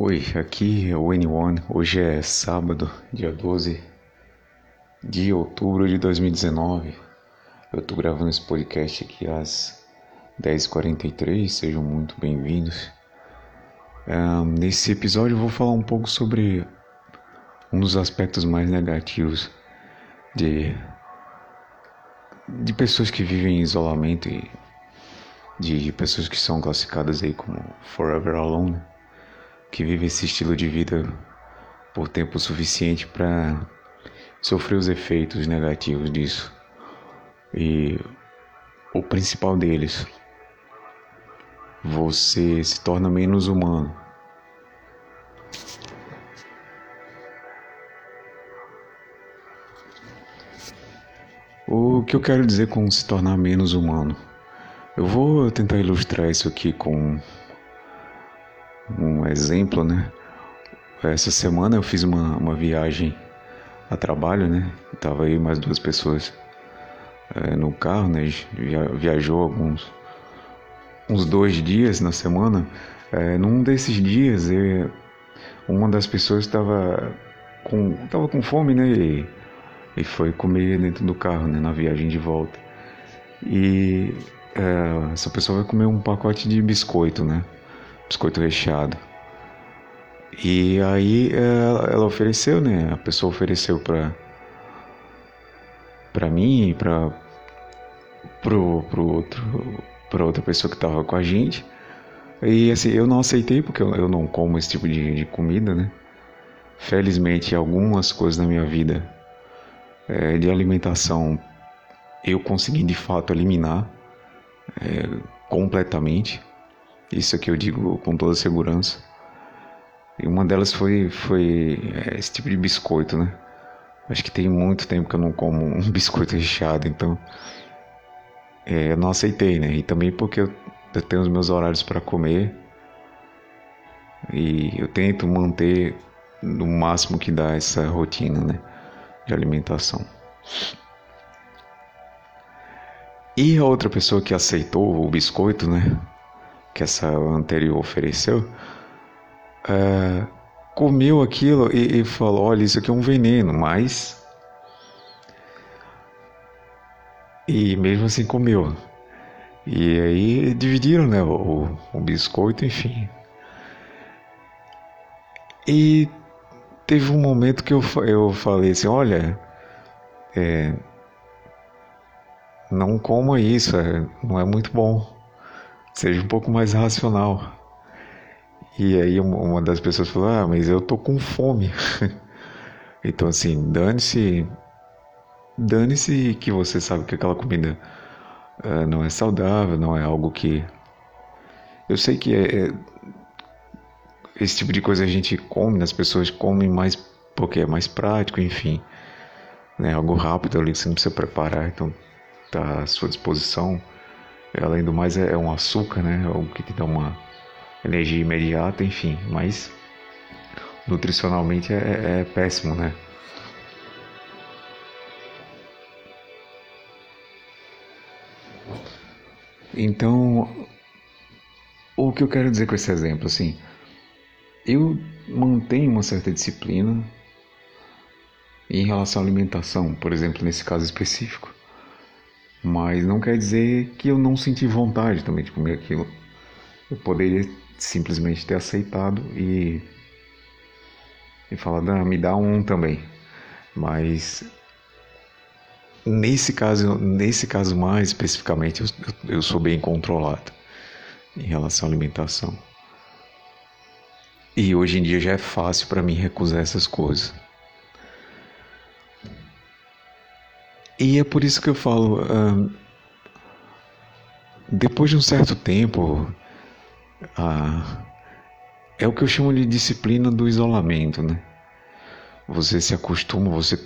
Oi, aqui é o N1. Hoje é sábado, dia 12 de outubro de 2019. Eu tô gravando esse podcast aqui às 10h43. Sejam muito bem-vindos. Um, nesse episódio eu vou falar um pouco sobre um dos aspectos mais negativos de, de pessoas que vivem em isolamento e de pessoas que são classificadas aí como forever alone que vive esse estilo de vida por tempo suficiente para sofrer os efeitos negativos disso. E o principal deles, você se torna menos humano. O que eu quero dizer com se tornar menos humano? Eu vou tentar ilustrar isso aqui com um exemplo, né? Essa semana eu fiz uma, uma viagem a trabalho, né? Tava aí mais duas pessoas é, no carro, né? Via, viajou alguns uns dois dias na semana. É, num desses dias, eu, uma das pessoas estava com tava com fome, né? E, e foi comer dentro do carro, né? Na viagem de volta. E é, essa pessoa vai comer um pacote de biscoito, né? Biscoito recheado. E aí ela, ela ofereceu, né? A pessoa ofereceu para para mim e para pro, pro outro para outra pessoa que estava com a gente. E assim, eu não aceitei porque eu, eu não como esse tipo de, de, comida, né? Felizmente, algumas coisas na minha vida é, de alimentação eu consegui de fato eliminar é, completamente. Isso aqui eu digo com toda segurança. E uma delas foi, foi é, esse tipo de biscoito, né? Acho que tem muito tempo que eu não como um biscoito recheado, então é, eu não aceitei, né? E também porque eu, eu tenho os meus horários para comer e eu tento manter no máximo que dá essa rotina, né? De alimentação. E a outra pessoa que aceitou o biscoito, né? Que essa anterior ofereceu, é, comeu aquilo e, e, falou: olha, isso aqui é um veneno, mas. E mesmo assim comeu. E aí dividiram né, o, o biscoito, enfim. E teve um momento que eu, eu falei assim: olha, é, não coma isso, é, não é muito bom seja um pouco mais racional. E aí uma das pessoas falou: Ah, mas eu tô com fome. então assim, dane-se. Dane-se que você sabe que aquela comida uh, não é saudável, não é algo que. Eu sei que é, é, esse tipo de coisa a gente come, as pessoas comem mais porque é mais prático, enfim. Né, algo rápido ali que você não precisa preparar, então tá à sua disposição. Além do mais, é, é um açúcar, né? Algo que te dá uma energia imediata, enfim. Mas nutricionalmente é, é, é péssimo, né? Então, o que eu quero dizer com esse exemplo, assim, eu mantenho uma certa disciplina em relação à alimentação, por exemplo, nesse caso específico. Mas não quer dizer que eu não senti vontade também de comer aquilo. Eu poderia simplesmente ter aceitado e, e falar, ah, me dá um também. Mas nesse caso, nesse caso mais especificamente, eu, eu sou bem controlado em relação à alimentação. E hoje em dia já é fácil para mim recusar essas coisas. E é por isso que eu falo, uh, depois de um certo tempo, uh, é o que eu chamo de disciplina do isolamento, né? Você se acostuma, você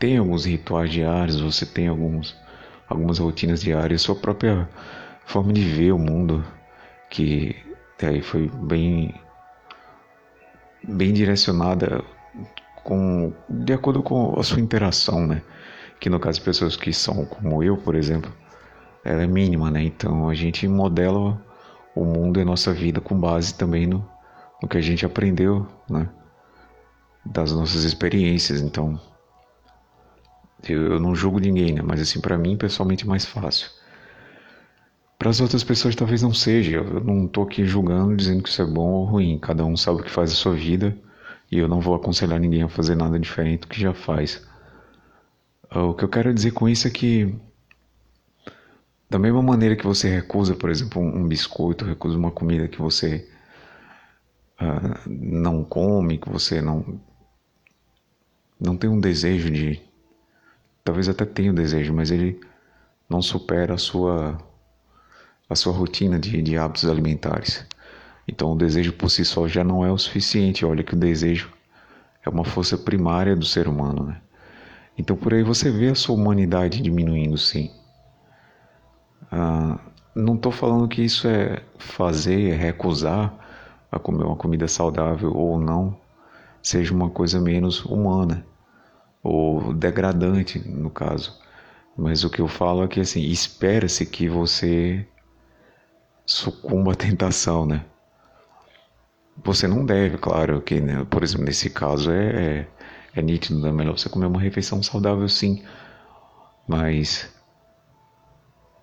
tem alguns rituais diários, você tem alguns, algumas rotinas diárias, sua própria forma de ver o mundo, que aí foi bem, bem direcionada com, de acordo com a sua interação, né? Que no caso de pessoas que são como eu, por exemplo, ela é mínima, né? Então a gente modela o mundo e a nossa vida com base também no, o que a gente aprendeu, né? Das nossas experiências. Então, eu, eu não julgo ninguém, né? Mas assim, para mim, pessoalmente, é mais fácil. Para as outras pessoas talvez não seja. Eu não estou aqui julgando, dizendo que isso é bom ou ruim. Cada um sabe o que faz a sua vida e eu não vou aconselhar ninguém a fazer nada diferente do que já faz. O que eu quero dizer com isso é que da mesma maneira que você recusa, por exemplo, um, biscoito, recusa uma comida que você uh, não come, que você não não tem um desejo de, talvez até tenha o um desejo, mas ele não supera a sua a sua rotina de, de hábitos alimentares. Então o desejo por si só já não é o suficiente. Olha que o desejo é uma força primária do ser humano, né? Então por aí você vê a sua humanidade diminuindo, sim. Ah, não estou falando que isso é fazer, é recusar a comer uma comida saudável ou não, seja uma coisa menos humana ou degradante, no caso. Mas o que eu falo é que assim, espera-se que você sucumba à tentação, né? Você não deve, claro, que, né, por exemplo, nesse caso é, é, é nítido, é melhor você comer uma refeição saudável sim, mas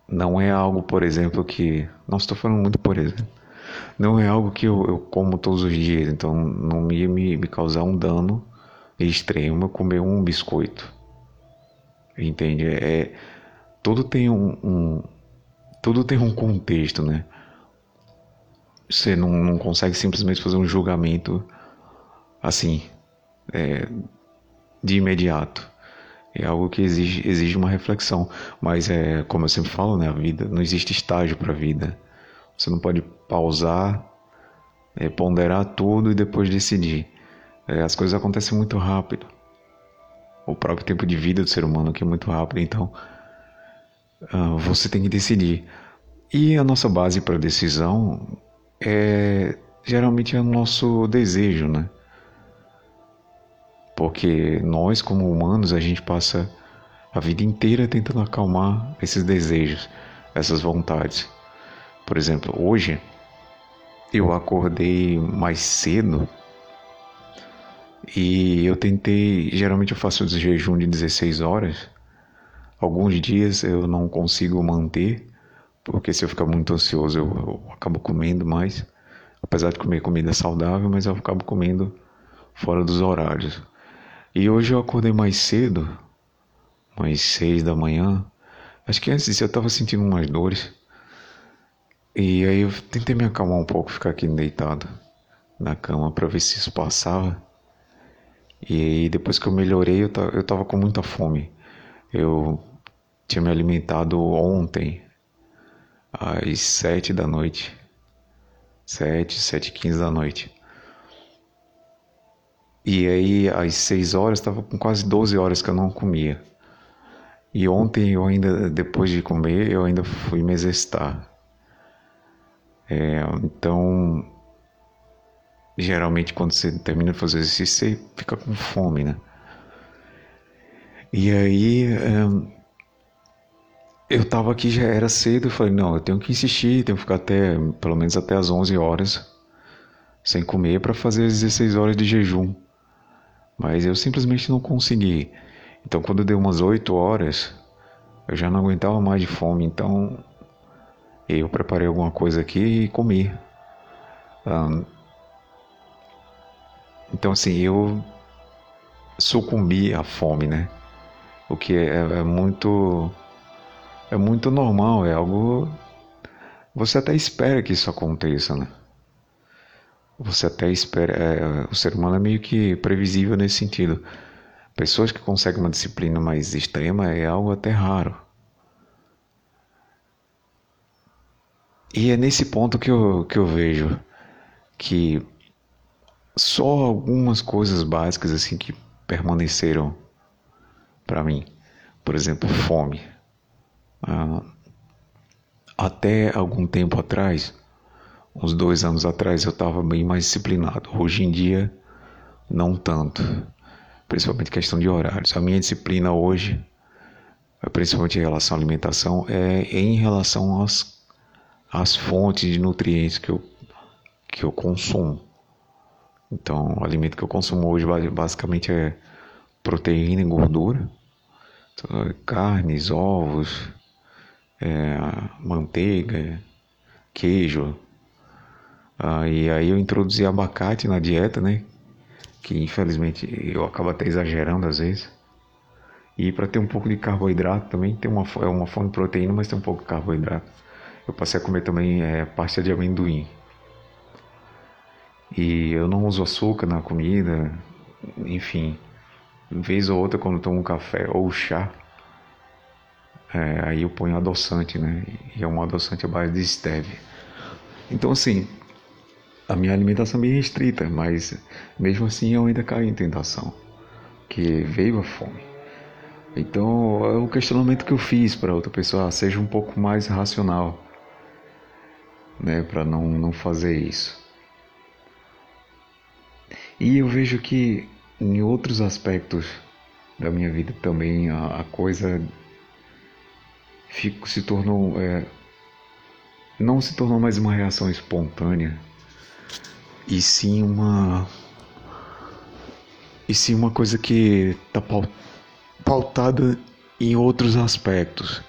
não é algo, por exemplo, que. Não estou falando muito, por exemplo. Não é algo que eu, eu como todos os dias, então não ia me, me causar um dano extremo comer um biscoito. Entende? É, tudo tem um, um, tudo tem um contexto, né? Você não, não consegue simplesmente fazer um julgamento assim, é, de imediato. É algo que exige, exige uma reflexão. Mas é como eu sempre falo, né? A vida não existe estágio para a vida. Você não pode pausar, é, ponderar tudo e depois decidir. É, as coisas acontecem muito rápido. O próprio tempo de vida do ser humano aqui é muito rápido. Então uh, você tem que decidir. E a nossa base para decisão é geralmente é o nosso desejo, né? Porque nós, como humanos, a gente passa a vida inteira tentando acalmar esses desejos, essas vontades. Por exemplo, hoje eu acordei mais cedo e eu tentei. Geralmente eu faço jejum de 16 horas. Alguns dias eu não consigo manter, porque se eu ficar muito ansioso eu, eu acabo comendo mais. Apesar de comer comida saudável, mas eu acabo comendo fora dos horários. E hoje eu acordei mais cedo, mais seis da manhã. Acho que antes disso eu estava sentindo umas dores. E aí eu tentei me acalmar um pouco, ficar aqui deitado na cama para ver se isso passava. E aí depois que eu melhorei, eu, eu tava com muita fome. Eu tinha me alimentado ontem às sete da noite. Sete, sete e quinze da noite. E aí, às 6 horas, estava com quase 12 horas que eu não comia. E ontem, eu ainda, depois de comer, eu ainda fui me exercitar. É, então, geralmente, quando você termina de fazer exercício, você fica com fome, né? E aí, eu tava aqui, já era cedo, eu falei, não, eu tenho que insistir, tenho que ficar até, pelo menos até as 11 horas, sem comer, para fazer as 16 horas de jejum mas eu simplesmente não consegui. Então, quando deu umas 8 horas, eu já não aguentava mais de fome, então eu preparei alguma coisa aqui e comi. Um, então, assim, eu sucumbi à fome, né? O que é, é muito é muito normal, é algo você até espera que isso aconteça, né? Você até espera. É, o ser humano é meio que previsível nesse sentido. Pessoas que conseguem uma disciplina mais extrema é algo até raro. E é nesse ponto que eu, que eu vejo que só algumas coisas básicas assim que permaneceram para mim. Por exemplo, fome. Ah, até algum tempo atrás, uns dois anos atrás eu estava bem mais disciplinado. Hoje em dia, não tanto. Principalmente questão de horários. A minha disciplina hoje, principalmente em relação à alimentação, é em relação às, às fontes de nutrientes que eu, que eu consumo. Então, o alimento que eu consumo hoje basicamente é proteína e gordura, então, carnes, ovos, é, manteiga, queijo. Ah, e aí eu introduzi abacate na dieta, né? Que infelizmente eu acabo até exagerando às vezes. E para ter um pouco de carboidrato também, tem uma, é uma fonte de proteína, mas tem um pouco de carboidrato. Eu passei a comer também é, pasta de amendoim. E eu não uso açúcar na comida, enfim. Vez ou outra, quando tomo um café ou chá, é, aí eu ponho adoçante, né? E é um adoçante à base de stevia. Então, assim, a minha alimentação é bem restrita, mas mesmo assim eu ainda caio em tentação, que veio a fome. Então, é o questionamento que eu fiz para outra pessoa, ah, seja um pouco mais racional, né, para não, não fazer isso. E eu vejo que em outros aspectos da minha vida também a, a coisa fico, se tornou. É, não se tornou mais uma reação espontânea, e sim uma. E sim uma coisa que está pautada em outros aspectos.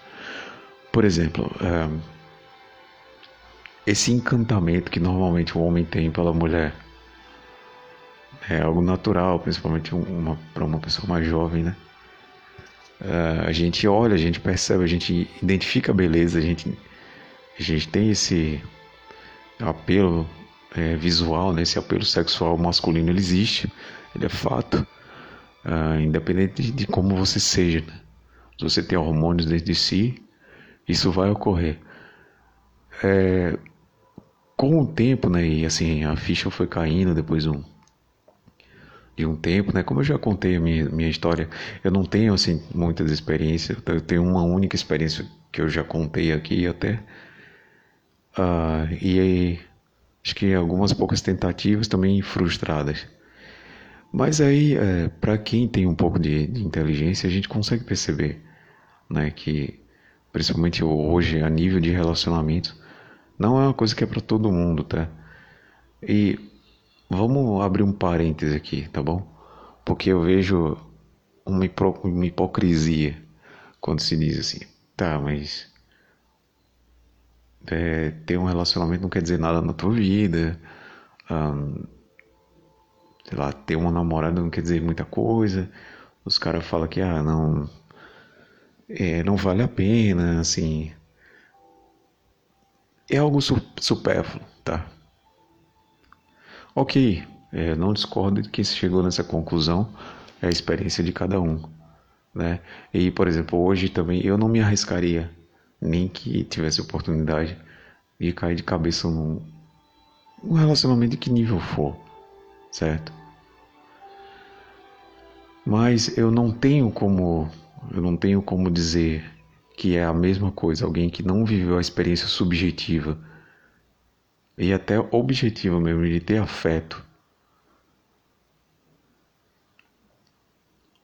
Por exemplo, é, esse encantamento que normalmente o homem tem pela mulher é algo natural, principalmente para uma pessoa mais jovem, né? Uh, a gente olha, a gente percebe, a gente identifica a beleza, a gente, a gente tem esse apelo é, visual, né? esse apelo sexual masculino, ele existe, ele é fato, uh, independente de, de, como você seja. Né? Se você tem hormônios dentro de si, isso vai ocorrer. É, com o tempo, né, e assim, a ficha foi caindo depois de um de um tempo, né? Como eu já contei a minha, minha história, eu não tenho assim muitas experiências. Eu tenho uma única experiência que eu já contei aqui até. Uh, e acho que algumas poucas tentativas também frustradas. Mas aí, é, para quem tem um pouco de, de, inteligência, a gente consegue perceber, né, que principalmente hoje a nível de relacionamento não é uma coisa que é para todo mundo, tá? E Vamos abrir um parêntese aqui, tá bom? Porque eu vejo uma, uma hipocrisia quando se diz assim, tá, mas é, ter um relacionamento não quer dizer nada na tua vida. Um, sei lá, ter uma namorada não quer dizer muita coisa. Os caras falam que, ah, não. É, não vale a pena, assim. É algo supérfluo, tá? Ok, é, não discordo de que se chegou nessa conclusão, é a experiência de cada um. Né? E, por exemplo, hoje também eu não me arriscaria, nem que tivesse oportunidade, de cair de cabeça num, num relacionamento de que nível for, certo? Mas eu não tenho como eu não tenho como dizer que é a mesma coisa alguém que não viveu a experiência subjetiva e até objetivo mesmo de ter afeto.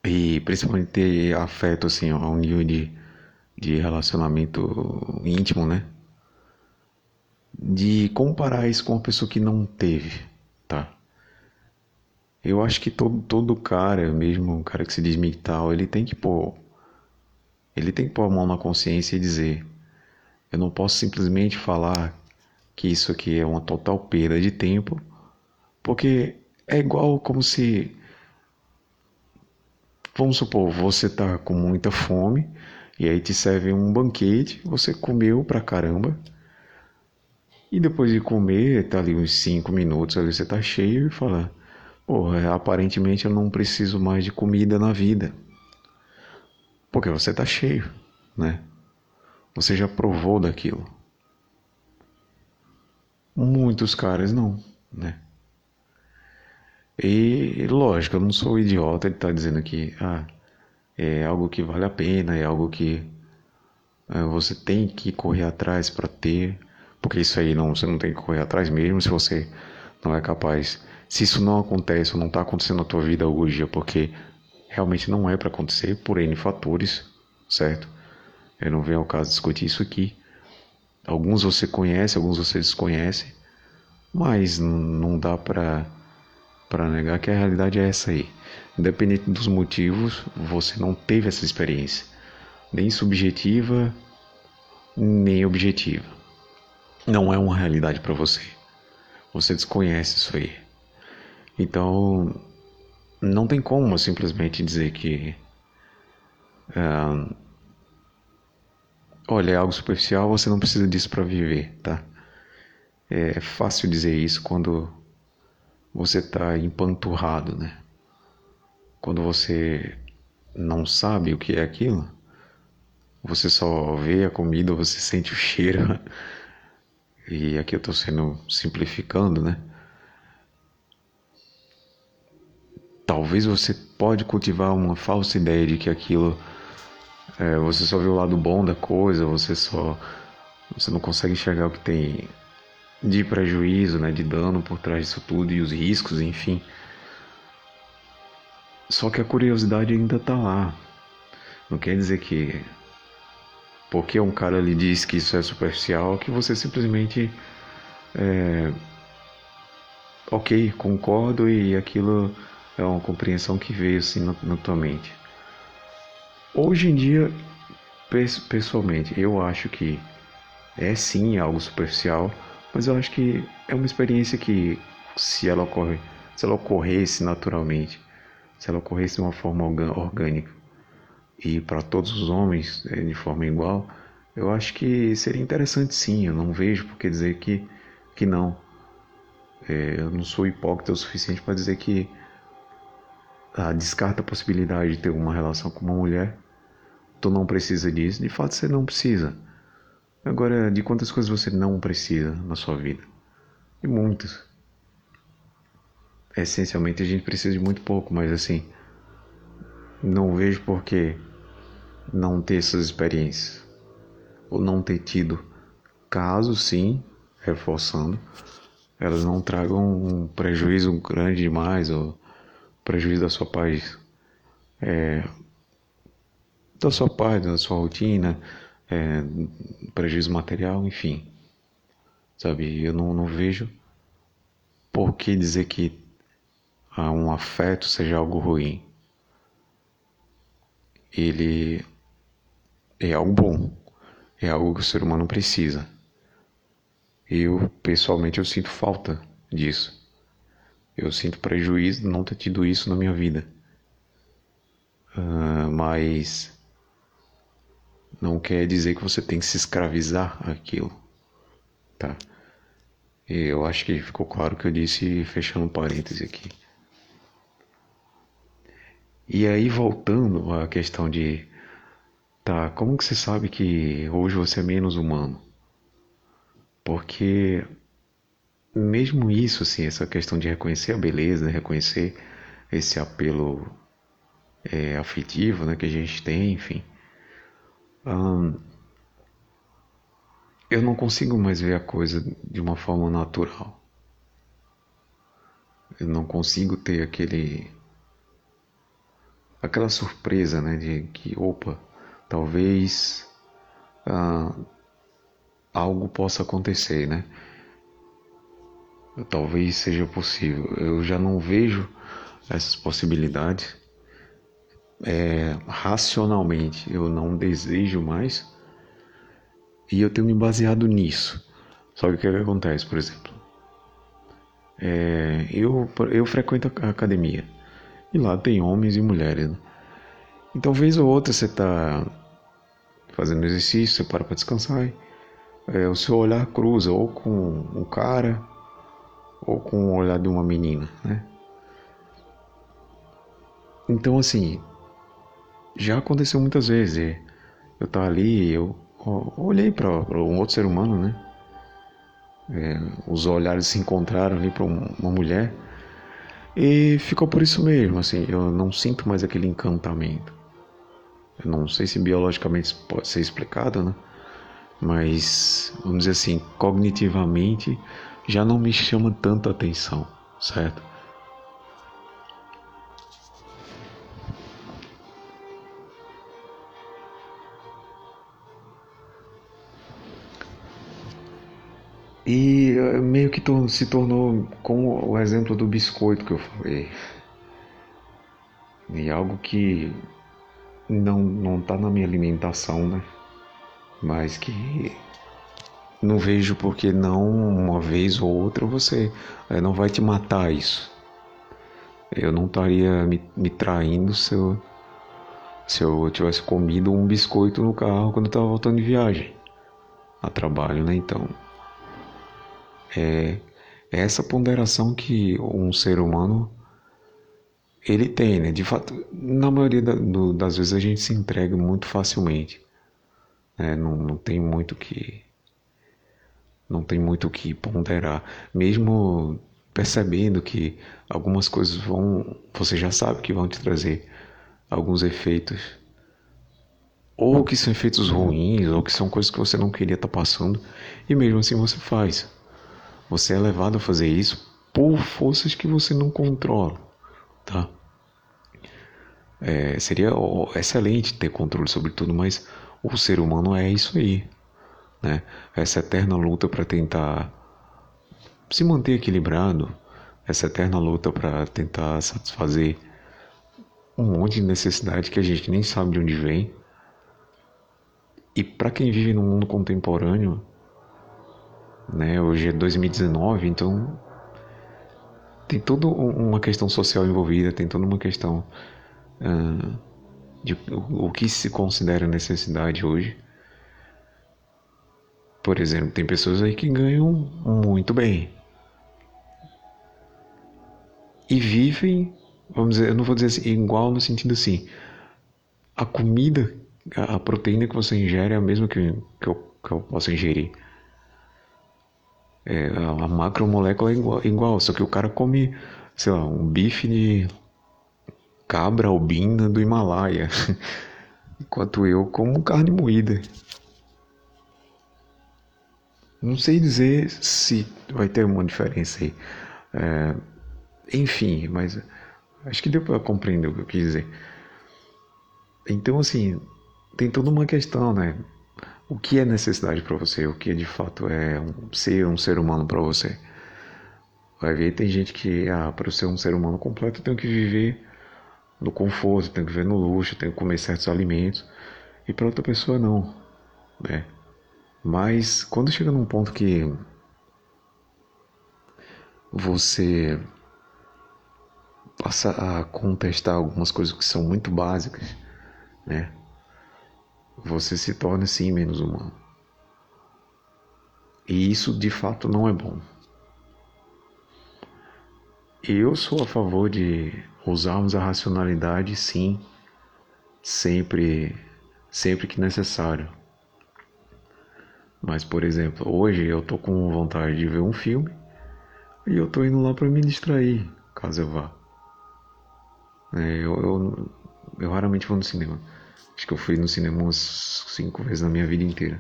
E principalmente ter afeto assim, a um nível de, de relacionamento íntimo, né? De comparar isso com uma pessoa que não teve, tá? Eu acho que todo, todo cara, mesmo um cara que se diz tal, ele tem que pôr. Ele tem que pôr a mão na consciência e dizer: eu não posso simplesmente falar que isso aqui é uma total perda de tempo, porque é igual como se vamos supor, você tá com muita fome e aí te serve um banquete, você comeu pra caramba. E depois de comer, tá ali uns 5 minutos ali você tá cheio e fala: "Porra, aparentemente eu não preciso mais de comida na vida". Porque você tá cheio, né? Você já provou daquilo. Muitos caras não, né? E lógico, eu não sou idiota estar tá dizendo que ah, é algo que vale a pena, é algo que é, você tem que correr atrás para ter, porque isso aí não, você não tem que correr atrás mesmo se você não é capaz. Se isso não acontece ou não está acontecendo na tua vida hoje, é porque realmente não é para acontecer por N fatores, certo? Eu não venho ao caso discutir isso aqui. Alguns você conhece, alguns você desconhece, mas não dá para para negar que a realidade é essa aí. Independente dos motivos, você não teve essa experiência, nem subjetiva, nem objetiva. Não é uma realidade para você. Você desconhece isso aí. Então, não tem como simplesmente dizer que. Uh, olha, é algo superficial, você não precisa disso para viver, tá? É fácil dizer isso quando você está empanturrado, né? Quando você não sabe o que é aquilo, você só vê a comida, você sente o cheiro. E aqui eu estou sendo simplificando, né? Talvez você pode cultivar uma falsa ideia de que aquilo é, você só vê o lado bom da coisa, você só você não consegue enxergar o que tem de prejuízo, né, de dano por trás disso tudo e os riscos, enfim. Só que a curiosidade ainda está lá. Não quer dizer que porque um cara lhe diz que isso é superficial, que você simplesmente é, ok, concordo e aquilo é uma compreensão que veio assim na, tua mente. Hoje em dia, pessoalmente, eu acho que é sim algo superficial, mas eu acho que é uma experiência que, se ela ocorre, se ela ocorresse naturalmente, se ela ocorresse de uma forma orgânica e para todos os homens é, de forma igual, eu acho que seria interessante sim. Eu não vejo por que dizer que, que não. É, eu não sou hipócrita o suficiente para dizer que ah, descarta a possibilidade de ter uma relação com uma mulher. Tu não precisa disso. De fato, você não precisa. Agora, de quantas coisas você não precisa na sua vida? De muitas. Essencialmente, a gente precisa de muito pouco, mas assim, não vejo por que não ter essas experiências. Ou não ter tido. Caso sim, reforçando, elas não tragam um prejuízo grande demais ou prejuízo da sua paz, é, da sua paz, da sua rotina, é, prejuízo material, enfim. Sabe, eu não, não vejo por que dizer que um afeto seja algo ruim. Ele é algo bom, é algo que o ser humano precisa. Eu, pessoalmente, eu sinto falta disso. Eu sinto prejuízo de não ter tido isso na minha vida. Uh, mas não quer dizer que você tem que se escravizar aquilo, tá? Eu acho que ficou claro que eu disse fechando parêntese aqui. E aí voltando à questão de tá, como que você sabe que hoje você é menos humano? Porque mesmo isso, assim, essa questão de reconhecer a beleza, reconhecer esse apelo é, afetivo, né, que a gente tem, enfim, eu não consigo mais ver a coisa de uma forma natural. Eu não consigo ter aquele aquela surpresa, né, de que opa, talvez ah, algo possa acontecer, né? Talvez seja possível. Eu já não vejo essas possibilidades é, racionalmente eu não desejo mais e eu tenho me baseado nisso. Só que o que, é acontece, por exemplo? É, eu, eu frequento a academia e lá tem homens e mulheres. Né? Então, vez ou outra você está fazendo exercício, você para para descansar, é, o seu olhar cruza ou com um cara ou com o olhar de uma menina, né? Então, assim, já aconteceu muitas vezes. Eu tava ali, eu olhei para um outro ser humano, né? É, os olhares se encontraram ali para uma mulher e ficou por isso mesmo, assim, eu não sinto mais aquele encantamento. Eu não sei se biologicamente pode ser explicado, né? Mas, vamos dizer assim, cognitivamente já não me chama tanta atenção, certo? E é, meio que se tornou como o exemplo do biscoito que eu falei. E algo que não não tá na minha alimentação, né? Mas que não vejo porque não uma vez ou outra você é, não vai te matar isso. Eu não estaria me, me traindo se eu, se eu tivesse comido um biscoito no carro quando eu estava voltando de viagem a trabalho, né? Então, é, é essa ponderação que um ser humano ele tem, né? De fato, na maioria da, do, das vezes a gente se entrega muito facilmente. Né? Não, não tem muito que não tem muito que ponderar, mesmo percebendo que algumas coisas vão, você já sabe que vão te trazer alguns efeitos ou que são efeitos ruins, ou que são coisas que você não queria estar tá passando, e mesmo assim você faz. Você é levado a fazer isso por forças que você não controla, tá? É, seria excelente ter controle sobre tudo, mas o ser humano é isso aí, né? Essa eterna luta para tentar se manter equilibrado, essa eterna luta para tentar satisfazer um monte de necessidade que a gente nem sabe de onde vem e para quem vive no mundo contemporâneo, né, hoje é 2019, então tem toda uma questão social envolvida, tem toda uma questão uh, de o, que se considera necessidade hoje. Por exemplo, tem pessoas aí que ganham muito bem e vivem, vamos dizer, eu não vou dizer assim, igual no sentido assim, a comida a proteína que você ingere é a mesma que, que, eu, que eu posso ingerir. É, a macromolécula é igual, igual, só que o cara come, sei lá, um bife de cabra albina do Himalaia, enquanto eu como carne moída. Não sei dizer se vai ter uma diferença aí. É, enfim, mas acho que deu para compreender o que eu quis dizer. Então, assim, tem toda uma questão, né? O que é necessidade para você? O que de fato é um, ser um ser humano para você? Vai ver, tem gente que, ah, para ser um ser humano completo, eu tenho que viver no conforto, tenho que viver no luxo, tenho que comer certos alimentos. E para outra pessoa, não, né? Mas quando chega num ponto que você passa a contestar algumas coisas que são muito básicas, né? Você se torna sim menos humano. E isso de fato não é bom. Eu sou a favor de usarmos a racionalidade sim, sempre, sempre que necessário. Mas, por exemplo, hoje eu tô com vontade de ver um filme e eu tô indo lá para me distrair, caso eu vá. É, eu, eu, eu raramente vou no cinema. Acho que eu fui no cinema umas cinco vezes na minha vida inteira.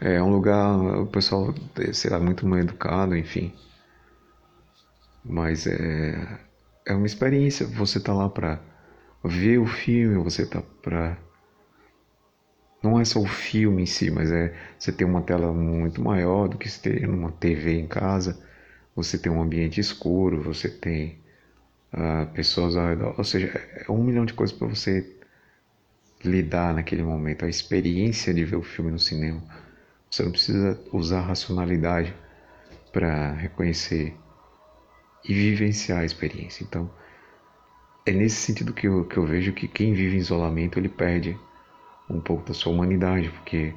É um lugar, o pessoal, sei lá, muito mal educado, enfim. Mas é, é uma experiência. Você tá lá pra ver o filme, você tá pra. Não é só o filme em si, mas é você ter uma tela muito maior do que se ter numa TV em casa. Você tem um ambiente escuro, você tem uh, pessoas ao redor. Ou seja, é um milhão de coisas para você lidar naquele momento, a experiência de ver o filme no cinema. Você não precisa usar racionalidade para reconhecer e vivenciar a experiência. Então, é nesse sentido que eu, que eu vejo que quem vive em isolamento ele perde um pouco da sua humanidade, porque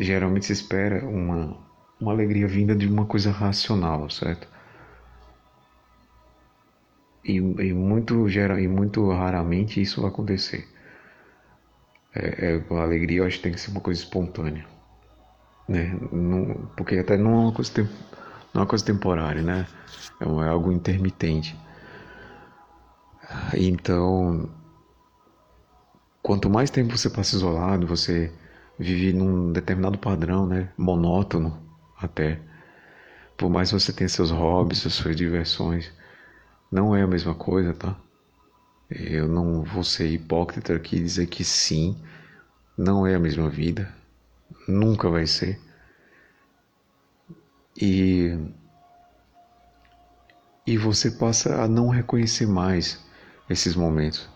geralmente se espera uma, uma alegria vinda de uma coisa racional, certo? E, e, muito, geral, e muito raramente isso vai acontecer. É, é, a alegria eu acho que tem que ser uma coisa espontânea. Né? Não, porque até não é, uma coisa, não é uma coisa temporária, né? É, é algo intermitente. Então, quanto mais tempo você passa isolado, você vive num determinado padrão, né? Monótono até. Por mais que você tenha seus hobbies, as suas diversões não é a mesma coisa, tá? Eu não vou ser hipócrita aqui e dizer que sim, não é a mesma vida, nunca vai ser. E e você passa a não reconhecer mais esses momentos.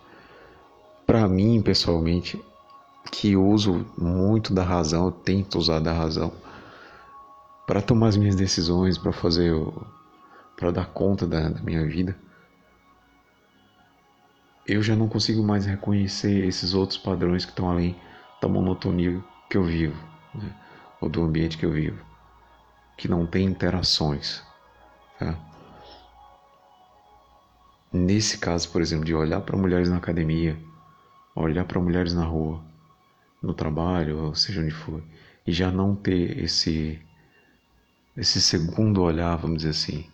Para mim, pessoalmente, que uso muito da razão, eu tento usar da razão para tomar as minhas decisões, para fazer, para dar conta da, da, minha vida, eu já não consigo mais reconhecer esses outros padrões que estão além da monotonia que eu vivo, né? ou do ambiente que eu vivo, que não tem interações. Tá? Nesse caso, por exemplo, de olhar para mulheres na academia, olhar para mulheres na rua, no trabalho, ou seja onde for, e já não ter esse esse segundo olhar, vamos dizer assim,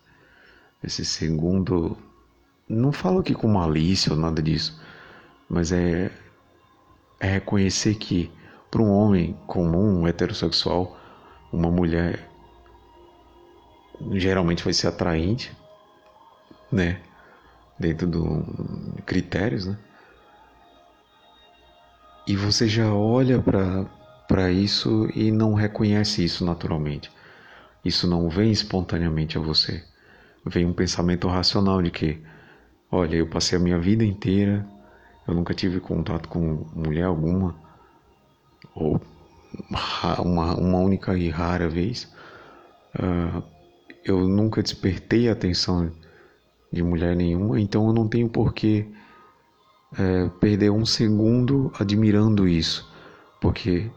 esse segundo, não falo aqui com malícia ou nada disso, mas é é reconhecer que para um homem comum, um heterossexual, uma mulher geralmente vai ser atraente, né? dentro de critérios, né? E você já olha para isso e não reconhece isso naturalmente. Isso não vem espontaneamente a você. Vem um pensamento racional de que, olha, eu passei a minha vida inteira, eu nunca tive contato com mulher alguma, ou uma, uma única e rara vez. Uh, eu nunca despertei a atenção de mulher nenhuma, então eu não tenho por que é, perder um segundo admirando isso, porque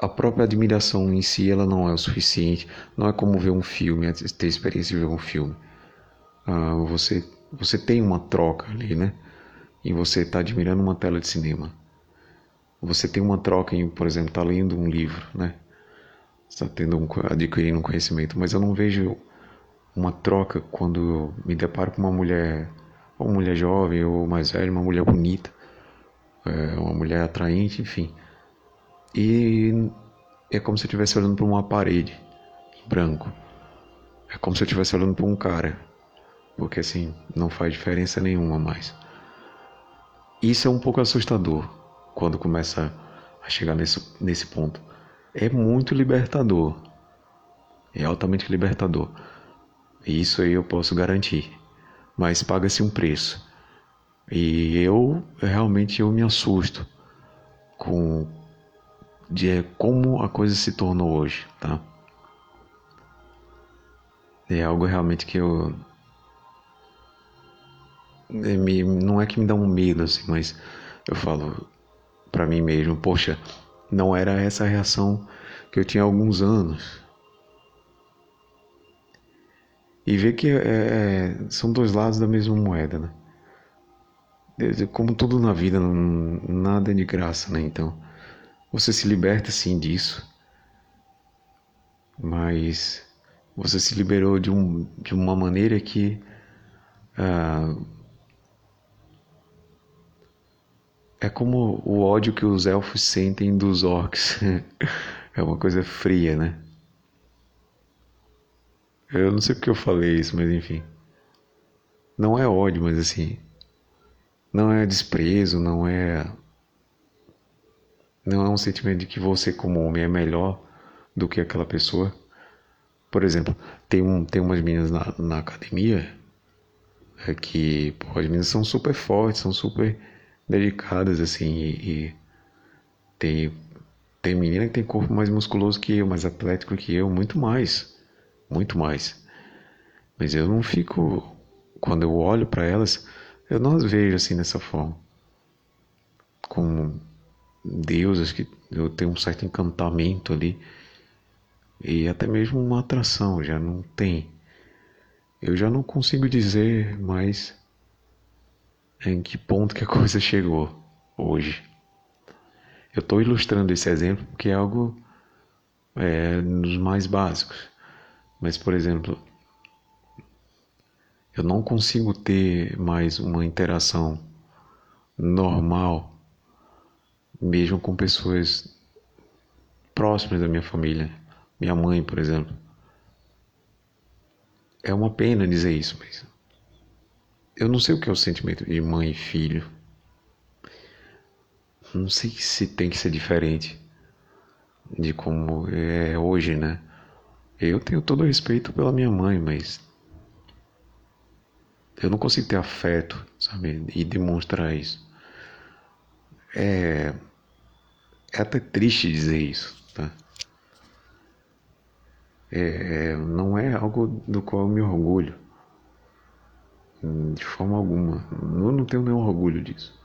a própria admiração em si ela não é o suficiente, não é como ver um filme, é ter experiência de ver um filme. Ah, você, você tem uma troca ali, né? E você está admirando uma tela de cinema. Você tem uma troca em, por exemplo, está lendo um livro, né? Está tendo um, adquirindo um conhecimento, mas eu não vejo uma troca quando eu me deparo com uma mulher, ou uma mulher jovem, ou mais velha, uma mulher bonita, é, uma mulher atraente, enfim. E é como se eu estivesse olhando para uma parede branco. É como se eu estivesse olhando para um cara, porque assim, não faz diferença nenhuma mais. Isso é um pouco assustador quando começa a chegar nesse, nesse ponto. É muito libertador. É altamente libertador. Isso aí eu posso garantir. Mas paga-se um preço. E eu realmente eu me assusto com de como a coisa se tornou hoje, tá? É algo realmente que eu é, me, não é que me dá um medo assim, mas eu falo para mim mesmo, poxa, não era essa a reação que eu tinha há alguns anos e ver que é, é, são dois lados da mesma moeda, né? Como tudo na vida, nada é de graça, né? Então, você se liberta sim disso, mas você se liberou de, um, de uma maneira que ah, é como o ódio que os elfos sentem dos orcs. é uma coisa fria, né? Eu não sei porque eu falei isso, mas enfim. Não é ódio, mas assim. Não é desprezo, não é. Não é um sentimento de que você, como homem, é melhor do que aquela pessoa. Por exemplo, tem, um, tem umas meninas na, na academia é que, pô, as meninas são super fortes, são super dedicadas, assim, e, e tem, tem menina que tem corpo mais musculoso que eu, mais atlético que eu, muito mais muito mais. Mas eu não fico, quando eu olho para elas, eu não as vejo assim dessa forma. Como deusas que eu tenho um certo encantamento ali e até mesmo uma atração, já não tem. Eu já não consigo dizer mais em que ponto que a coisa chegou hoje. Eu estou ilustrando esse exemplo porque é algo é, dos mais básicos. Mas, por exemplo, eu não consigo ter mais uma interação normal, mesmo com pessoas próximas da minha família. Minha mãe, por exemplo. É uma pena dizer isso, mas eu não sei o que é o sentimento de mãe e filho. Não sei se tem que ser diferente de como é hoje, né? Eu tenho todo o respeito pela minha mãe, mas eu não consigo ter afeto, sabe? E demonstrar isso. É, é até triste dizer isso, tá? É, é não é algo do qual eu me orgulho. De forma alguma. Eu não tenho nenhum orgulho disso.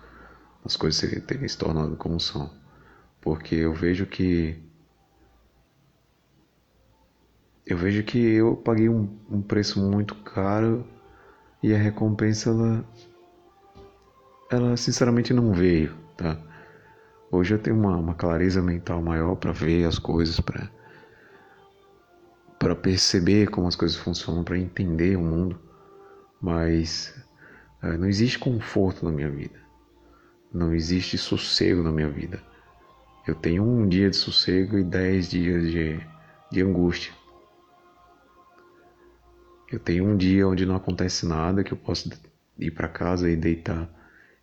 As coisas terem se tornado como são. Porque eu vejo que. Eu vejo que eu paguei um, um preço muito caro e a recompensa ela, ela sinceramente não veio, tá? Hoje eu tenho uma, uma clareza mental maior para ver as coisas, para para perceber como as coisas funcionam, para entender o mundo, mas é, não existe conforto na minha vida, não existe sossego na minha vida. Eu tenho um dia de sossego e dez dias de, de angústia. Eu tenho um dia onde não acontece nada, que eu posso ir para casa e deitar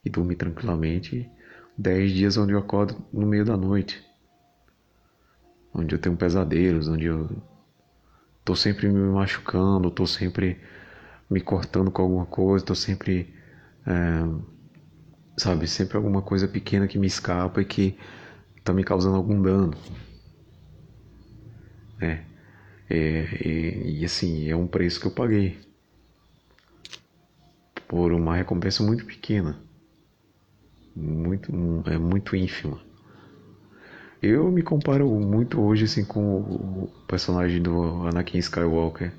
e dormir tranquilamente. Dez dias onde eu acordo no meio da noite, onde eu tenho pesadelos, onde eu tô sempre me machucando, tô sempre me cortando com alguma coisa, tô sempre, é, sabe, sempre alguma coisa pequena que me escapa e que tá me causando algum dano. É. É, e, e, assim, é um preço que eu paguei por uma recompensa muito pequena, muito, é muito ínfima. Eu me comparo muito hoje assim com o personagem do Anakin Skywalker.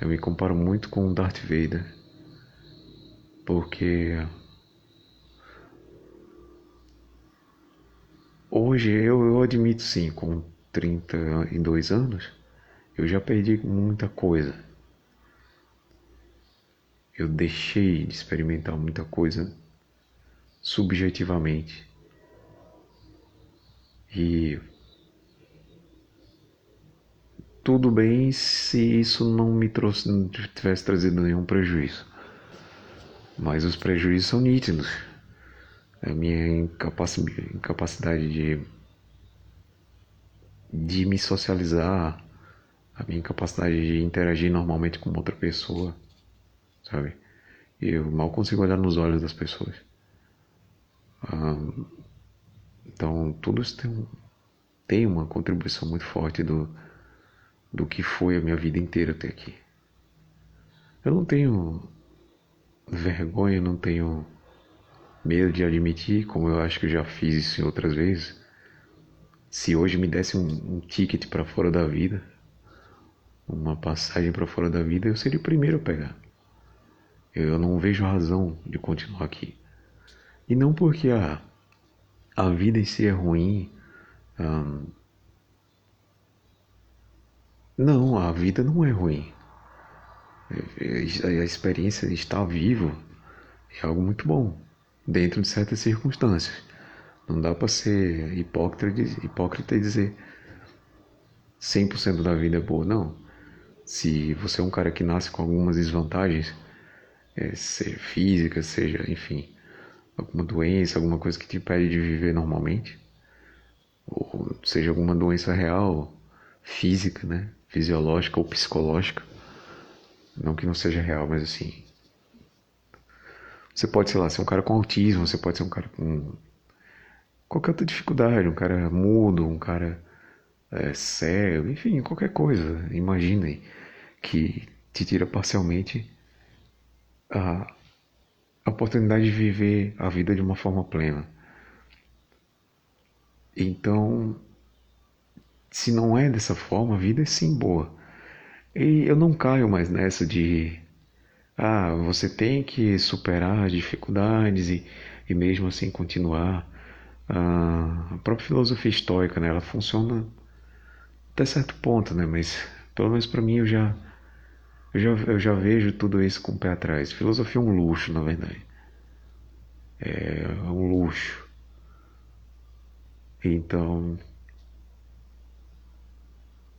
Eu me comparo muito com o Darth Vader. Porque hoje eu, eu admito sim, com 32 anos, eu já perdi muita coisa. Eu deixei de experimentar muita coisa subjetivamente. E tudo bem se isso não me trouxe, não tivesse trazido nenhum prejuízo. Mas os prejuízos são nítidos. A minha incapacidade de de me socializar, a minha capacidade de interagir normalmente com outra pessoa, sabe? Eu mal consigo olhar nos olhos das pessoas. Então, tem, tem uma contribuição muito forte do, do que foi a minha vida inteira até aqui. Eu não tenho vergonha, não tenho medo de admitir, como eu acho que já fiz isso em outras vezes, se hoje me desse um, um ticket para fora da vida, uma passagem para fora da vida, eu seria o primeiro a pegar. Eu não vejo razão de continuar aqui. E não porque a, a vida em si é ruim. Não, a vida não é ruim. A experiência de estar vivo é algo muito bom, dentro de certas circunstâncias. Não dá para ser hipócrita, hipócrita e dizer 100% da vida é boa. Não. Se você é um cara que nasce com algumas desvantagens, é, seja física, seja, enfim, alguma doença, alguma coisa que te impede de viver normalmente, ou seja alguma doença real, física, né, fisiológica ou psicológica, não que não seja real, mas assim, você pode, sei lá, ser um cara com autismo, você pode ser um cara com qualquer outra dificuldade, um cara mudo, um cara é, cego, enfim, qualquer coisa. Imaginem que te tira parcialmente a, a oportunidade de viver a vida de uma forma plena. Então, se não é dessa forma, a vida é sim boa. E eu não caio mais nessa de ah, você tem que superar as dificuldades e, e mesmo assim continuar a própria filosofia estoica, né, ela funciona até certo ponto, né, mas pelo menos para mim eu já, eu já eu já vejo tudo isso com o pé atrás. Filosofia é um luxo, na verdade. É um luxo. Então,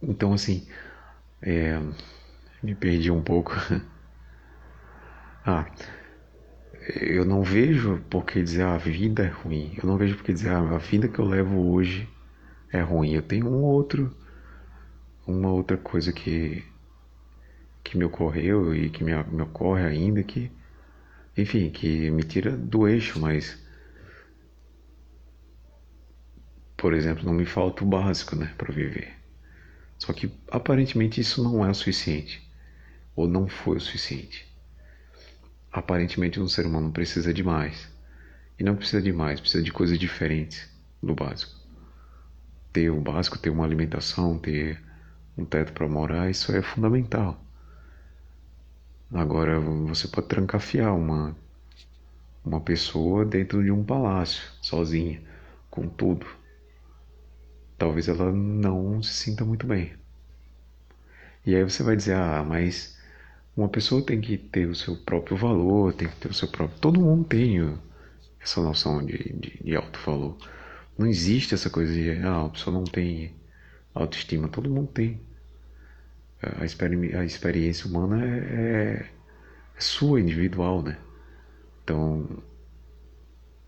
então assim, é, me perdi um pouco. ah, eu não vejo por que dizer ah, a vida é ruim. Eu não vejo por que dizer ah, a vida que eu levo hoje é ruim. Eu tenho um outro uma outra coisa que que me ocorreu e que me, me ocorre ainda que enfim que me tira do eixo mas por exemplo não me falta o básico né para viver. Só que aparentemente isso não é o suficiente ou não foi o suficiente. Aparentemente um ser humano precisa de mais e não precisa de mais precisa de coisas diferentes do básico. Ter o básico ter uma alimentação ter um teto para morar, isso é fundamental. Agora, você pode trancafiar uma, uma pessoa dentro de um palácio, sozinha, com tudo. Talvez ela não se sinta muito bem. E aí você vai dizer, ah, mas uma pessoa tem que ter o seu próprio valor, tem que ter o seu próprio. Todo mundo tem essa noção de, de, de alto valor. Não existe essa coisa de, ah, a pessoa não tem autoestima. Todo mundo tem a, experi a experiência humana é, é, é, sua, individual, né? Então,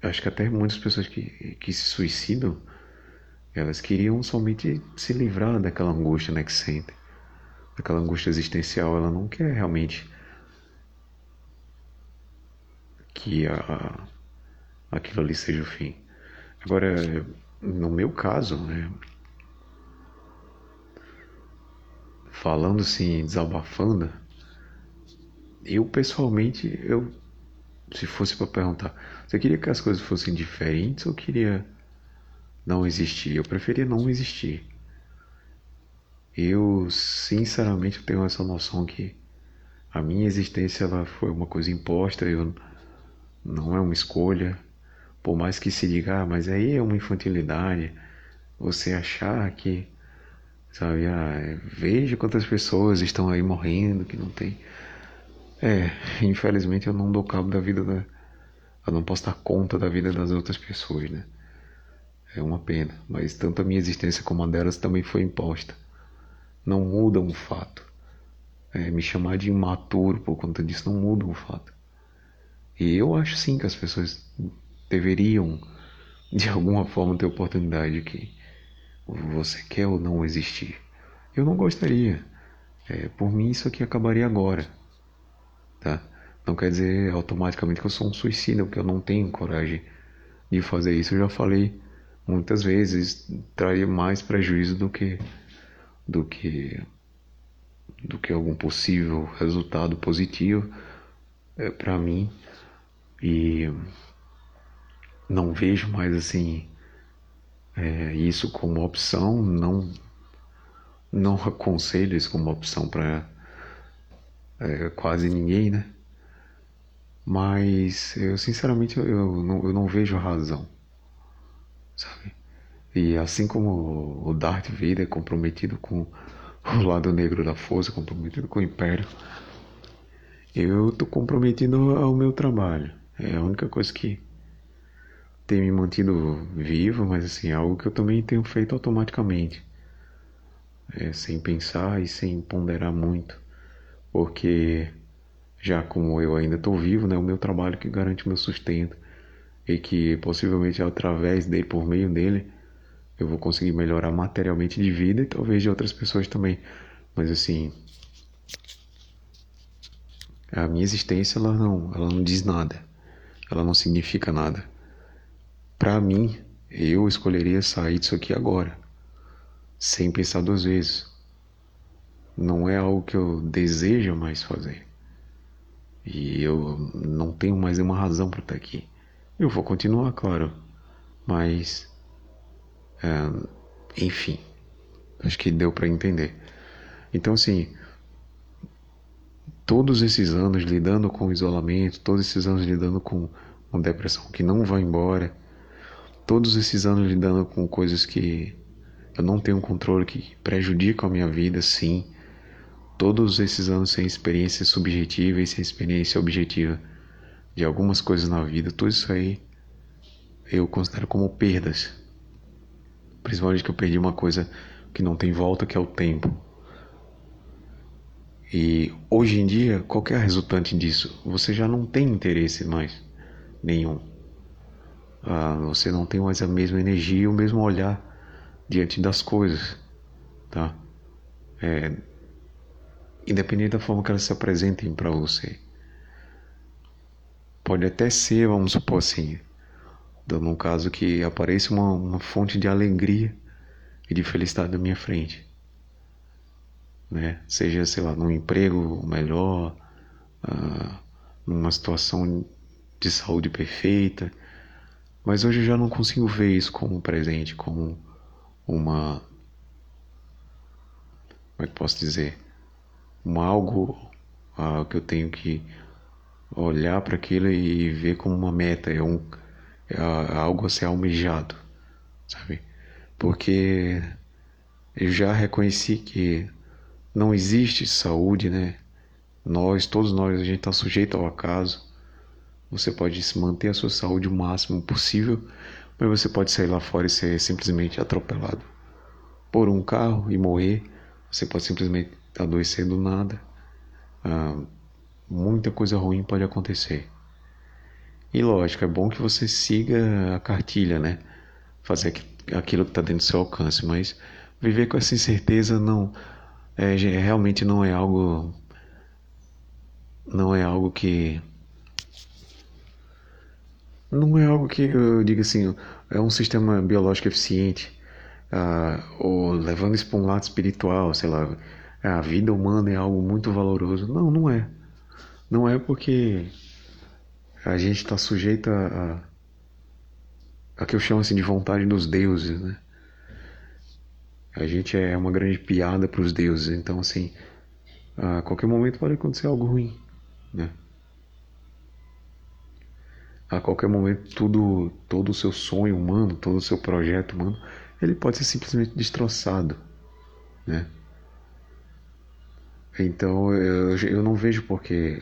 acho que até muitas pessoas que, que se suicidam, elas queriam somente se livrar daquela angústia né, que sentem. Daquela angústia existencial, ela não quer realmente que a, aquilo ali seja o fim. Agora, no meu caso, né, falando assim, desabafando, eu pessoalmente, eu se fosse para perguntar, você queria que as coisas fossem diferentes ou queria não existir? Eu preferia não existir. Eu, sinceramente, tenho essa noção que a minha existência ela foi uma coisa imposta, eu não é uma escolha. Por mais que se diga, ah, mas aí é uma infantilidade, você achar que Sabe, ah, veja quantas pessoas estão aí morrendo que não tem. É, infelizmente eu não dou cabo da vida da. Eu não posso dar conta da vida das outras pessoas, né? É uma pena, mas tanto a minha existência como a delas também foi imposta. Não muda um fato. É, me chamar de imaturo por conta disso não muda um fato. E eu acho sim que as pessoas deveriam, de alguma forma, ter oportunidade que você quer ou não existir? Eu não gostaria. É, por mim, isso aqui acabaria agora. Tá? Não quer dizer automaticamente que eu sou um suicida, porque eu não tenho coragem de fazer isso. Eu já falei muitas vezes, traria mais prejuízo do que do que do que algum possível resultado positivo é, para mim e não vejo mais assim é, isso como opção, não, não aconselho isso como opção para é, quase ninguém, né? Mas eu sinceramente eu não, eu não vejo razão, sabe? E assim como o Darth Vader é comprometido com o lado negro da força, comprometido com o Império, eu tô comprometido ao meu trabalho. É a única coisa que tem me mantido vivo, mas assim, é algo que eu também tenho feito automaticamente, é, sem pensar e sem ponderar muito, porque já como eu ainda estou vivo, né, o meu trabalho que garante o meu sustento e que possivelmente através dele, por meio dele, eu vou conseguir melhorar materialmente de vida e talvez de outras pessoas também. Mas assim, a minha existência ela não, ela não diz nada, ela não significa nada. Para mim, eu escolheria sair disso aqui agora, sem pensar duas vezes. Não é algo que eu desejo mais fazer. E eu não tenho mais nenhuma razão para estar aqui. Eu vou continuar, claro, mas. É, enfim, acho que deu para entender. Então, assim, todos esses anos lidando com o isolamento, todos esses anos lidando com uma depressão que não vai embora, todos esses anos lidando com coisas que eu não tenho controle, que prejudicam a minha vida, sim. Todos esses anos sem experiência subjetiva e sem experiência objetiva de algumas coisas na vida, tudo isso aí eu considero como perdas. Principalmente que eu perdi uma coisa que não tem volta, que é o tempo. E hoje em dia, qual é a resultante disso? Você já não tem interesse mais nenhum ah, você não tem mais a mesma energia, o mesmo olhar diante das coisas, tá? É, independente da forma que elas se apresentem para você. Pode até ser, vamos supor assim, dando um caso que apareça uma, uma fonte de alegria e de felicidade na minha frente. Né? Seja, sei lá, num emprego melhor, uh, numa situação de saúde perfeita. Mas hoje eu já não consigo ver isso como presente, como uma. Como é que posso dizer? Um algo uh, que eu tenho que olhar para aquilo e ver como uma meta, é, um, é algo a ser almejado, sabe? Porque eu já reconheci que não existe saúde, né? Nós, todos nós, a gente está sujeito ao acaso. Você pode manter a sua saúde o máximo possível, mas você pode sair lá fora e ser simplesmente atropelado por um carro e morrer. Você pode simplesmente adoecer do nada. Ah, muita coisa ruim pode acontecer. E lógico, é bom que você siga a cartilha, né? Fazer aquilo que está dentro do seu alcance, mas viver com essa incerteza não é, realmente não é algo não é algo que não é algo que eu diga assim é um sistema biológico eficiente ah, ou levando isso para um lado espiritual sei lá a vida humana é algo muito valoroso não não é não é porque a gente está sujeito a, a, a, que eu chamo assim de vontade dos deuses, né? A gente é uma grande piada para os deuses, então assim, a qualquer momento pode acontecer algo ruim, né? A qualquer momento tudo, todo o seu sonho humano, todo o seu projeto humano, ele pode ser simplesmente destroçado, né? Então eu, eu não vejo por que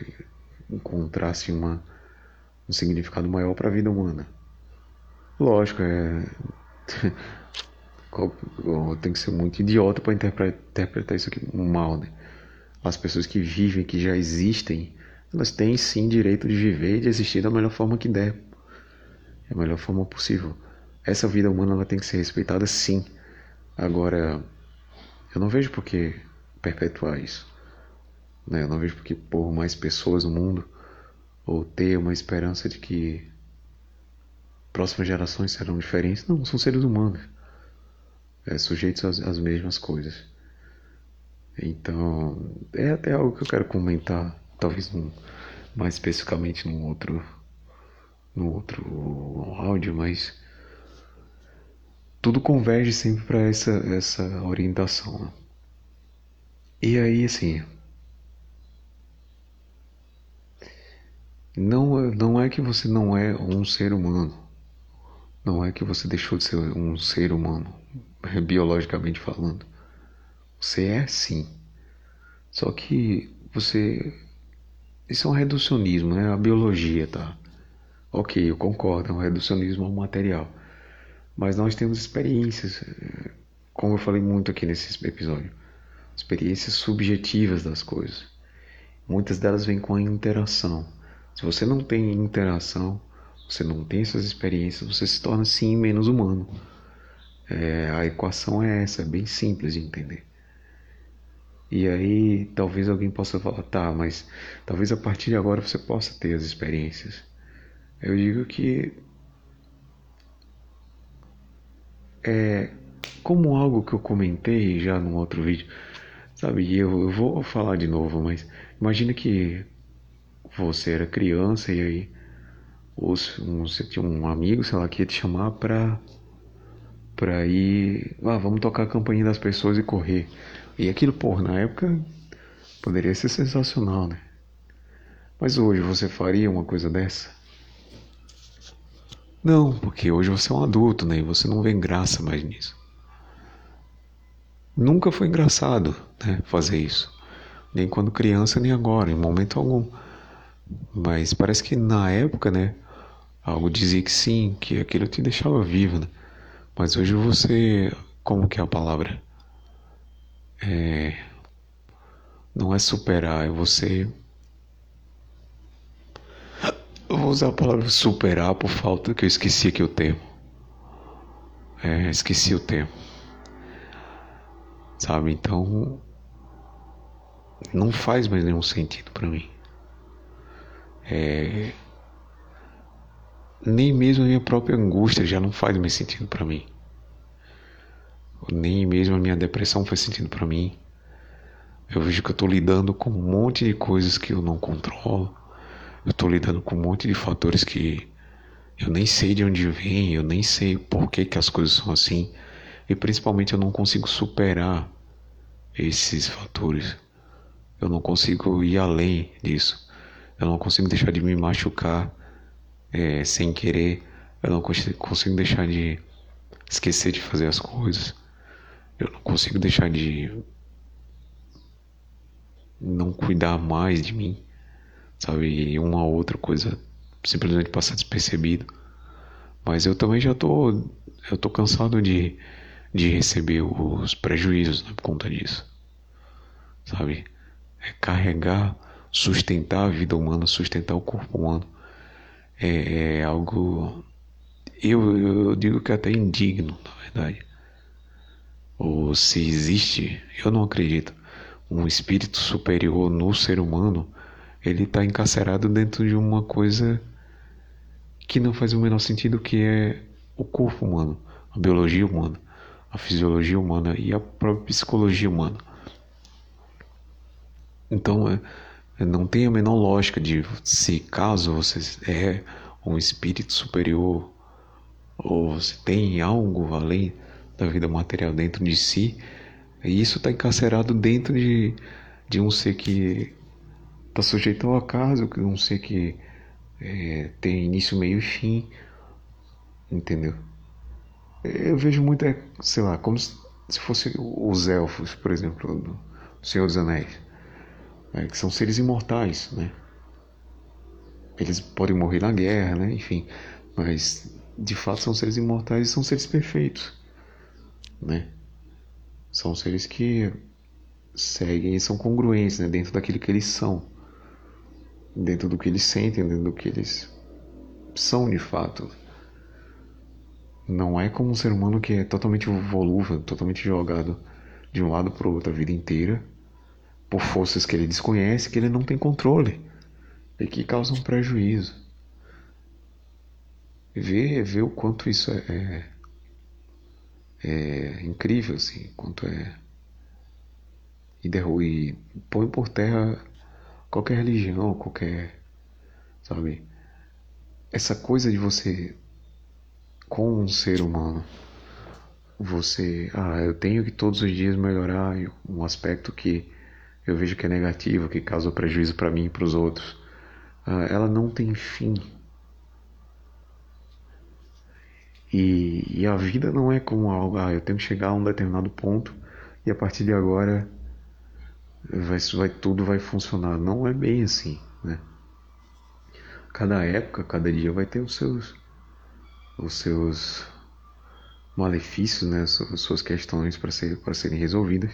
encontrasse uma, um significado maior para a vida humana. Lógico, é. tem que ser muito idiota para interpretar isso aqui mal, né? As pessoas que vivem, que já existem, elas têm sim direito de viver e de existir da melhor forma que der. Da melhor forma possível. Essa vida humana ela tem que ser respeitada sim. Agora, eu não vejo por que perpetuar isso. Né? Eu não vejo por mais pessoas no mundo ou ter uma esperança de que próximas gerações serão diferentes. Não, são seres humanos, é, sujeitos às, às mesmas coisas. Então, é até algo que eu quero comentar, talvez num, mais especificamente num outro, no outro áudio, mas tudo converge sempre para essa, essa orientação. Né? E aí, assim, Não, não é que você não é um ser humano. Não é que você deixou de ser um ser humano, biologicamente falando. Você é sim. Só que você. Isso é um reducionismo, né? A biologia, tá? Ok, eu concordo, é um reducionismo ao material. Mas nós temos experiências, como eu falei muito aqui nesse episódio, experiências subjetivas das coisas. Muitas delas vêm com a interação. Se você não tem interação, você não tem essas experiências, você se torna sim menos humano. É, a equação é essa, é bem simples de entender. E aí talvez alguém possa falar, tá, mas talvez a partir de agora você possa ter as experiências. Eu digo que é como algo que eu comentei já num outro vídeo, sabe? Eu, eu vou falar de novo, mas imagina que você era criança e aí você tinha um amigo, sei lá, que ia te chamar pra, pra ir. Ah, vamos tocar a campainha das pessoas e correr. E aquilo, pô, na época poderia ser sensacional, né? Mas hoje você faria uma coisa dessa? Não, porque hoje você é um adulto, né? E você não vê graça mais nisso. Nunca foi engraçado, né? Fazer isso. Nem quando criança, nem agora, em momento algum. Mas parece que na época, né? Algo dizia que sim, que aquilo te deixava vivo, né? Mas hoje você. Como que é a palavra? É. Não é superar, é você. Eu vou usar a palavra superar por falta que eu esqueci aqui o termo. É, esqueci o termo. Sabe? Então, não faz mais nenhum sentido para mim. É, nem mesmo a minha própria angústia já não faz mais sentido para mim. Nem mesmo a minha depressão faz sentido para mim. Eu vejo que eu estou lidando com um monte de coisas que eu não controlo. Eu estou lidando com um monte de fatores que eu nem sei de onde vem, eu nem sei por que, que as coisas são assim. E principalmente eu não consigo superar esses fatores. Eu não consigo ir além disso. Eu não consigo deixar de me machucar é, sem querer. Eu não consigo deixar de esquecer de fazer as coisas. Eu não consigo deixar de não cuidar mais de mim, sabe? E uma outra coisa simplesmente passar despercebido. Mas eu também já tô, eu tô cansado de, de receber os prejuízos né, por conta disso, sabe? É carregar, sustentar a vida humana, sustentar o corpo humano é, é algo, eu, eu digo que é até indigno, na verdade. Ou se existe, eu não acredito, um espírito superior no ser humano, ele está encarcerado dentro de uma coisa que não faz o menor sentido, que é o corpo humano, a biologia humana, a fisiologia humana e a própria psicologia humana. Então, é, não tem a menor lógica de se caso você é um espírito superior ou você tem algo além da vida material dentro de si, isso está encarcerado dentro de, de um ser que está sujeito ao acaso, um ser que é, tem início, meio e fim, entendeu? Eu vejo muito, é, sei lá, como se fosse os elfos, por exemplo, do Senhor dos Anéis é, que são seres imortais, né? Eles podem morrer na guerra, né? Enfim, mas de fato são seres imortais e são seres perfeitos, né? São seres que seguem e são congruentes, né? Dentro daquilo que eles são, dentro do que eles sentem, dentro do que eles são de fato. Não é como um ser humano que é totalmente volúvel, totalmente jogado de um lado para o outro a vida inteira por forças que ele desconhece, que ele não tem controle e que causam prejuízo. Ver, ver o quanto isso é, é, incrível, assim, quanto é. E, derruba, põe por terra qualquer religião, qualquer. Sabe? Essa coisa de você, com um ser humano, você. Ah, eu tenho que todos os dias melhorar um aspecto que eu vejo que é negativo, que causa prejuízo para mim e para os outros, uh, ela não tem fim. E, e, a vida não é como algo, ah, eu tenho que chegar a um determinado ponto e a partir de agora vai, vai tudo vai funcionar. Não é bem assim, né? Cada época, cada dia vai ter os seus os seus malefícios, né, as suas questões para ser, serem resolvidas.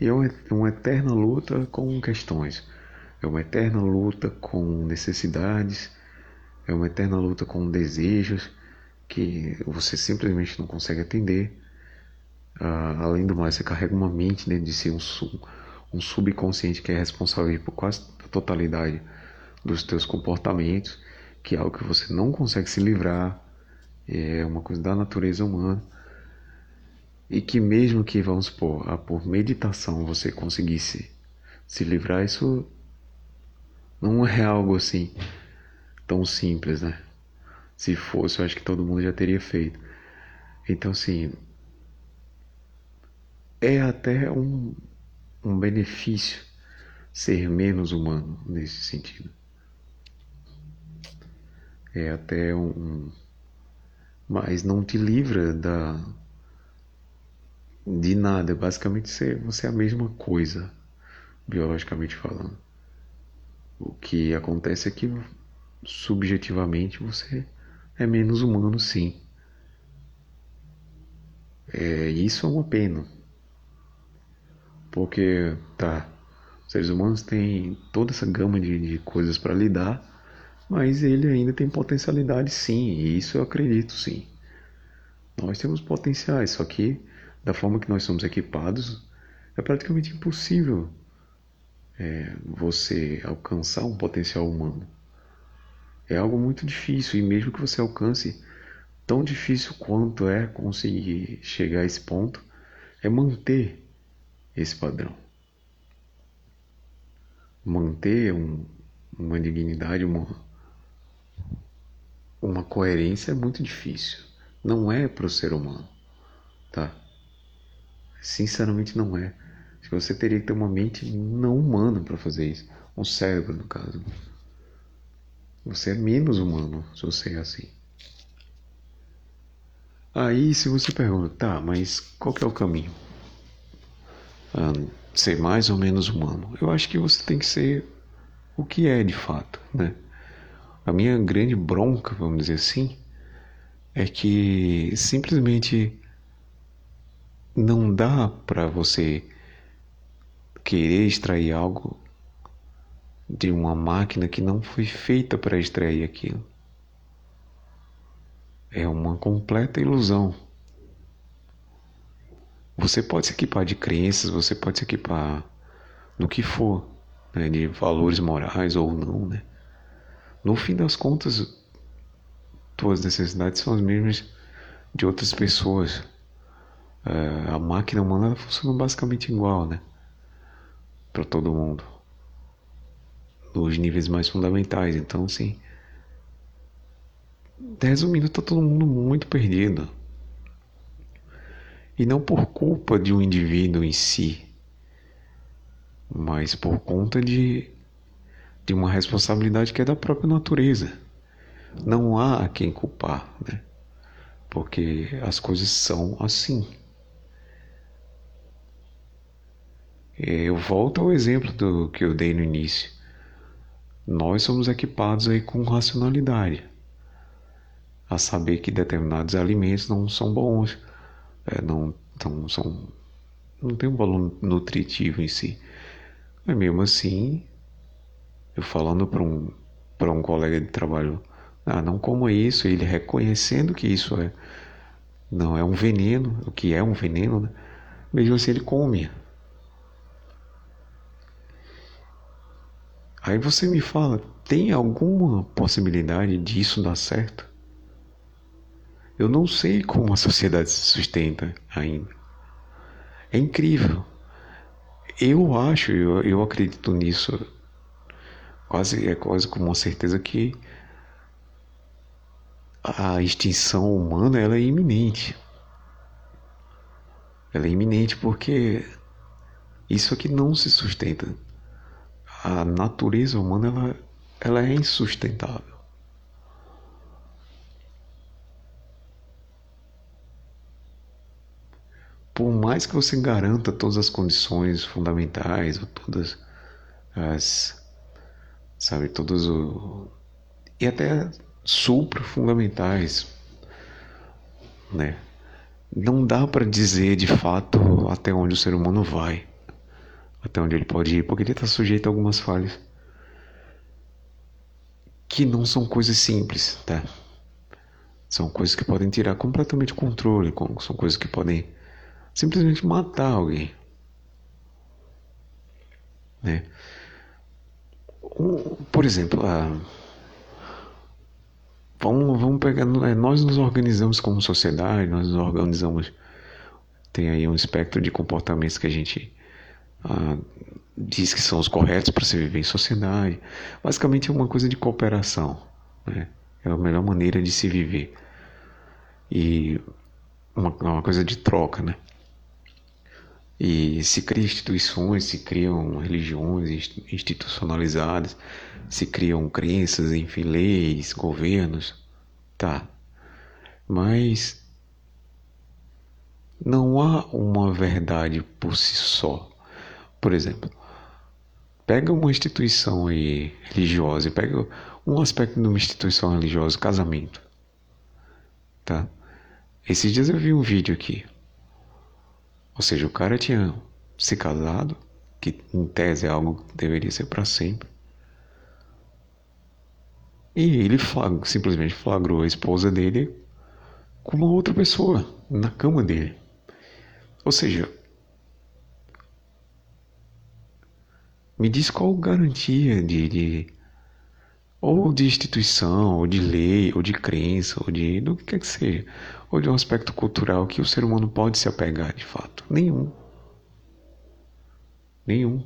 E é uma eterna luta com questões, é uma eterna luta com necessidades, é uma eterna luta com desejos que você simplesmente não consegue atender. Uh, além do mais, você carrega uma mente dentro de si, um, um subconsciente que é responsável por quase a totalidade dos teus comportamentos, que é algo que você não consegue se livrar, é uma coisa da natureza humana e que mesmo que, vamos supor, a, por meditação você conseguisse se livrar, isso não é algo assim tão simples, né? Se fosse, eu acho que todo mundo já teria feito. Então, assim, é até um, um benefício ser menos humano nesse sentido. É até um, mas não te livra da de nada. Basicamente você, você é a mesma coisa, biologicamente falando. O que acontece é que subjetivamente você é menos humano, sim. É, isso é uma pena. Porque, tá, os seres humanos têm toda essa gama de, de coisas para lidar, mas ele ainda tem potencialidade, sim, e isso eu acredito, sim. Nós temos potenciais, só que da forma que nós somos equipados, é praticamente impossível é, você alcançar um potencial humano. É algo muito difícil e mesmo que você alcance, tão difícil quanto é conseguir chegar a esse ponto, é manter esse padrão. Manter um, uma dignidade, uma, uma coerência é muito difícil. Não é para o ser humano, tá? Sinceramente não é. Você teria que ter uma mente não humana para fazer isso. Um cérebro, no caso. Você é menos humano se você é assim. Aí, se você pergunta, tá, mas qual é o caminho? Ah, ser mais ou menos humano? Eu acho que você tem que ser o que é de fato, né? A minha grande bronca, vamos dizer assim, é que simplesmente não dá para você querer extrair algo de uma máquina que não foi feita para extrair aquilo. É uma completa ilusão. Você pode se equipar de crenças, você pode se equipar do que for, né, de valores morais ou não, né? No fim das contas, tuas necessidades são as mesmas de outras pessoas. É, a máquina humana funciona basicamente igual, né? Para todo mundo. Nos níveis mais fundamentais. Então, assim. Resumindo, tá todo mundo muito perdido. E não por culpa de um indivíduo em si, mas por conta de de uma responsabilidade que é da própria natureza. Não há a quem culpar, né? Porque as coisas são assim. Eu volto ao exemplo do que eu dei no início. Nós somos equipados aí com racionalidade, a saber que determinados alimentos não são bons, é, não, não são, não tem um valor nutritivo em si. Mas mesmo assim, eu falando para um, para um colega de trabalho, ah, não coma isso, ele reconhecendo que isso é não é um veneno, o que é um veneno, né? mesmo assim ele come. Aí você me fala, tem alguma possibilidade disso dar certo? Eu não sei como a sociedade se sustenta ainda. É incrível. Eu acho, eu, eu acredito nisso quase é quase com uma certeza que a extinção humana ela é iminente. Ela é iminente porque isso aqui não se sustenta. A natureza humana ela, ela é insustentável. Por mais que você garanta todas as condições fundamentais ou todas as sabe? Todos o e até supra fundamentais, né? Não dá para dizer de fato até onde o ser humano vai, até onde ele pode ir, porque ele está sujeito a algumas falhas que não são coisas simples, tá? São coisas que podem tirar completamente o controle, são coisas que podem simplesmente matar alguém, né? por exemplo, vamos, vamos pegar. É, nós nos organizamos como sociedade, nós nos organizamos. Tem aí um espectro de comportamentos que a gente ah, diz que são os corretos para se viver em sociedade. Basicamente é uma coisa de cooperação. Né? É a melhor maneira de se viver. E uma, uma coisa de troca, né? E se criam instituições, se criam religiões institucionalizadas, se criam crenças, enfim, leis, governos, tá. Mas não há uma verdade por si só. Por exemplo, pega uma instituição religiosa, pega um aspecto de uma instituição religiosa, casamento, tá? Esses dias eu vi um vídeo aqui ou seja, o cara tinha se casado, que em tese é algo que deveria ser para sempre. E ele flag, simplesmente flagrou a esposa dele com uma outra pessoa na cama dele. Ou seja, Me diz qual garantia de, de ou de instituição, ou de lei, ou de crença, ou de do que quer que seja, ou de um aspecto cultural que o ser humano pode se apegar de fato. Nenhum. Nenhum.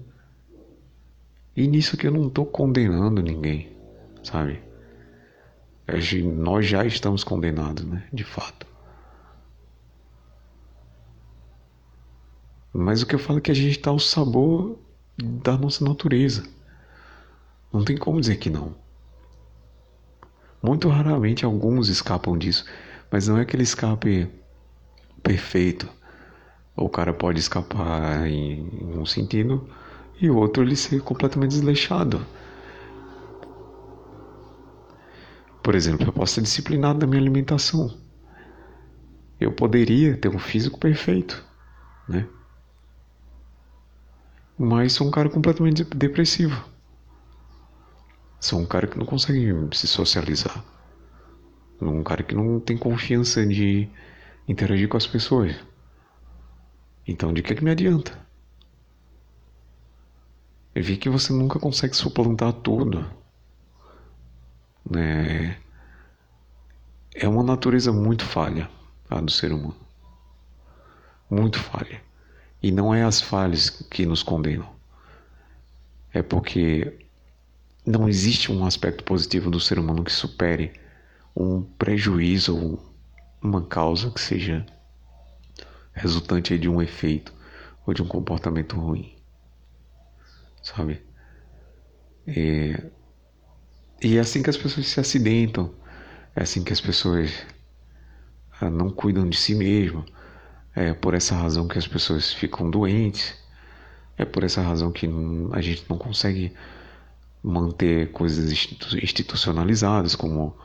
E nisso que eu não estou condenando ninguém, sabe? Nós já estamos condenados, né? De fato. Mas o que eu falo é que a gente está ao sabor da nossa natureza. Não tem como dizer que não. Muito raramente alguns escapam disso, mas não é aquele escape perfeito. O cara pode escapar em um sentido e o outro ele ser completamente desleixado. Por exemplo, eu posso ser disciplinado na minha alimentação. Eu poderia ter um físico perfeito, né? Mas sou um cara completamente depressivo. Sou um cara que não consegue se socializar. Um cara que não tem confiança de interagir com as pessoas. Então, de que, é que me adianta? Eu vi que você nunca consegue suplantar tudo né, é uma natureza muito falha a do ser humano. Muito falha. E não é as falhas que nos condenam. É porque não existe um aspecto positivo do ser humano que supere um prejuízo ou uma causa que seja resultante de um efeito ou de um comportamento ruim. Sabe? É, e é assim que as pessoas se acidentam, é assim que as pessoas ah, não cuidam de si mesmas, é por essa razão que as pessoas ficam doentes, é por essa razão que a gente não consegue manter coisas institucionalizadas, como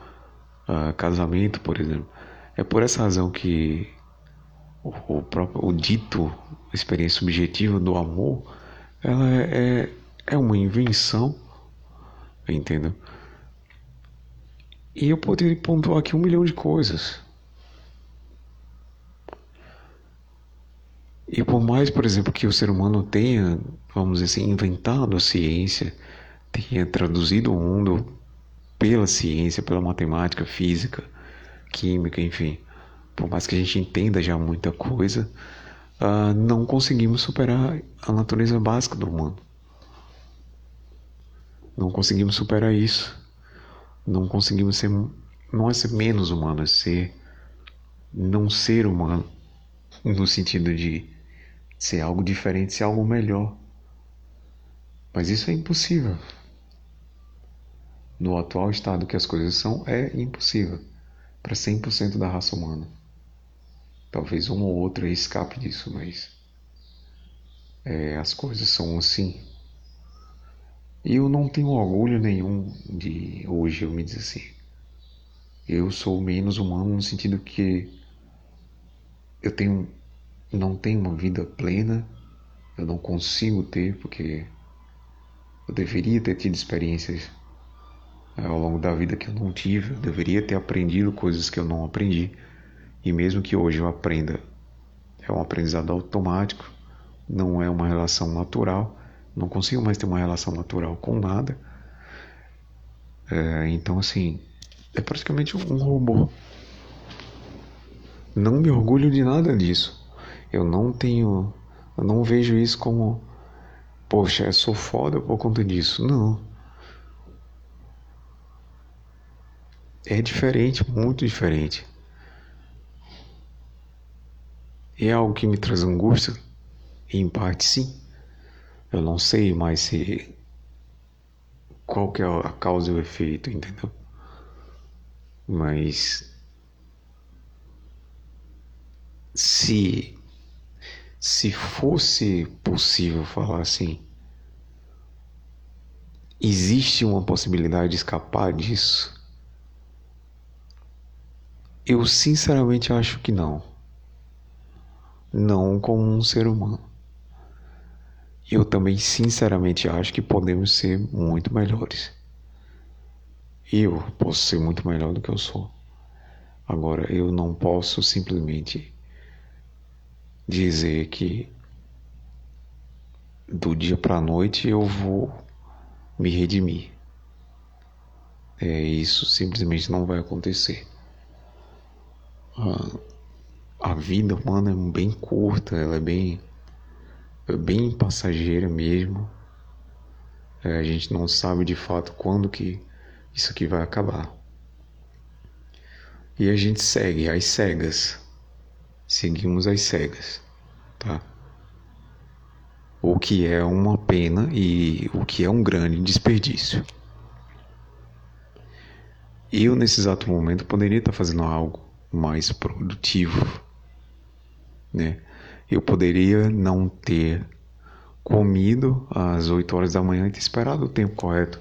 uh, casamento, por exemplo. É por essa razão que o, próprio o dito experiência subjetiva do amor, ela é, é, é uma invenção, entendeu? E eu poderia pontuar aqui um milhão de coisas. E por mais, por exemplo, que o ser humano tenha, vamos dizer assim, inventado a ciência, tenha traduzido o mundo pela ciência, pela matemática, física, química, enfim, por mais que a gente entenda já muita coisa, uh, não conseguimos superar a natureza básica do humano. Não conseguimos superar isso não conseguimos ser não é ser menos humano, é ser não ser humano no sentido de ser algo diferente, ser algo melhor. Mas isso é impossível. No atual estado que as coisas são, é impossível para 100% da raça humana. Talvez um ou outro escape disso, mas é, as coisas são assim. E eu não tenho orgulho nenhum de hoje eu me dizer assim. Eu sou menos humano no sentido que eu tenho não tenho uma vida plena, eu não consigo ter porque eu deveria ter tido experiências eh, ao longo da vida que eu não tive, eu deveria ter aprendido coisas que eu não aprendi. E mesmo que hoje eu aprenda, é um aprendizado automático, não é uma relação natural não consigo mais ter uma relação natural com nada. É, então, assim, é praticamente um robô. Não me orgulho de nada disso. Eu não tenho. Eu não vejo isso como. Poxa, eu sou foda por conta disso. Não. É diferente, muito diferente. É algo que me traz angústia? Em parte, sim. Eu não sei mais se qual que é a causa e o efeito, entendeu? Mas se se fosse possível falar assim, existe uma possibilidade de escapar disso? Eu sinceramente acho que não. Não como um ser humano. Eu também sinceramente acho que podemos ser muito melhores. Eu posso ser muito melhor do que eu sou. Agora, eu não posso simplesmente dizer que do dia para a noite eu vou me redimir. É, isso simplesmente não vai acontecer. A, a vida humana é bem curta, ela é bem, é bem passageira mesmo. É, a gente não sabe de fato quando que isso aqui vai acabar. E a gente segue às cegas. Seguimos às cegas, tá? O que é uma pena e o que é um grande desperdício. Eu, nesse exato momento, poderia estar fazendo algo mais produtivo, né? Eu poderia não ter comido às 8 horas da manhã e ter esperado o tempo correto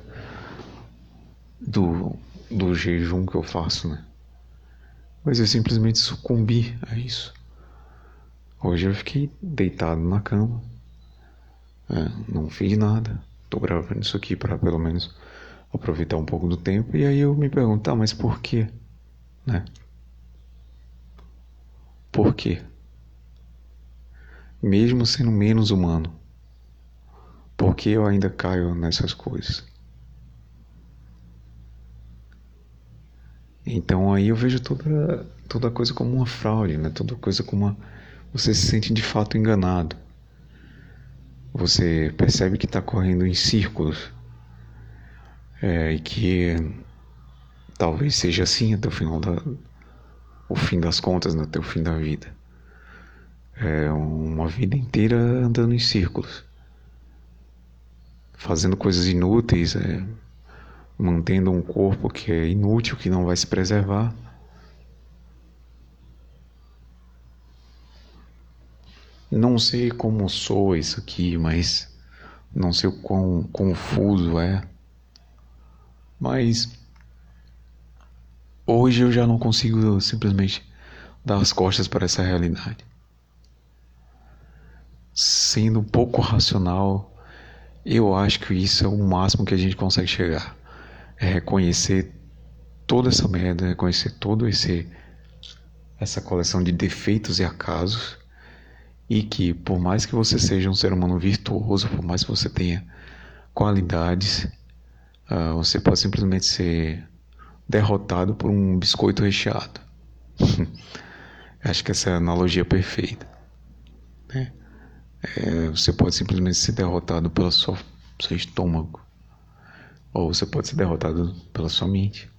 do, do jejum que eu faço, né? Mas eu simplesmente sucumbi a isso. Hoje eu fiquei deitado na cama, é, não fiz nada. Tô gravando isso aqui para pelo menos aproveitar um pouco do tempo. E aí eu me pergunto, tá, mas por quê? Né? Por quê? Mesmo sendo menos humano, por que eu ainda caio nessas coisas? Então aí eu vejo toda, toda coisa como uma fraude, né? Toda coisa como uma... Você se sente de fato enganado. Você percebe que está correndo em círculos. É, e que talvez seja assim até o final da... O fim das contas, né? até o fim da vida. É uma vida inteira andando em círculos. Fazendo coisas inúteis, é, mantendo um corpo que é inútil, que não vai se preservar. Não sei como sou isso aqui, mas não sei o quão confuso é. Mas hoje eu já não consigo simplesmente dar as costas para essa realidade. Sendo um pouco racional, eu acho que isso é o máximo que a gente consegue chegar é reconhecer toda essa merda, reconhecer todo esse essa coleção de defeitos e acasos e que por mais que você seja um ser humano virtuoso, por mais que você tenha qualidades, uh, você pode simplesmente ser derrotado por um biscoito recheado. Acho que essa é a analogia perfeita. Né? É, você pode simplesmente ser derrotado pelo seu, seu estômago ou você pode ser derrotado pela sua mente.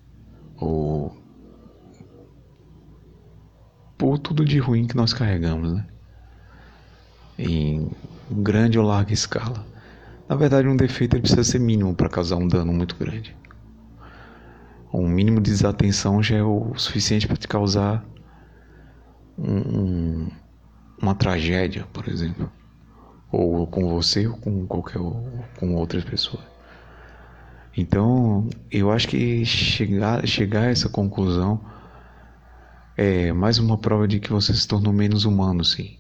Ou por tudo de ruim que nós carregamos, né? Em grande ou larga escala. Na verdade, um defeito precisa ser mínimo para causar um dano muito grande. Um mínimo de desatenção já é o suficiente para te causar um, uma tragédia, por exemplo. Ou com você ou com qualquer com outras pessoas. Então, eu acho que chegar, chegar a essa conclusão é mais uma prova de que você se tornou menos humano, sim.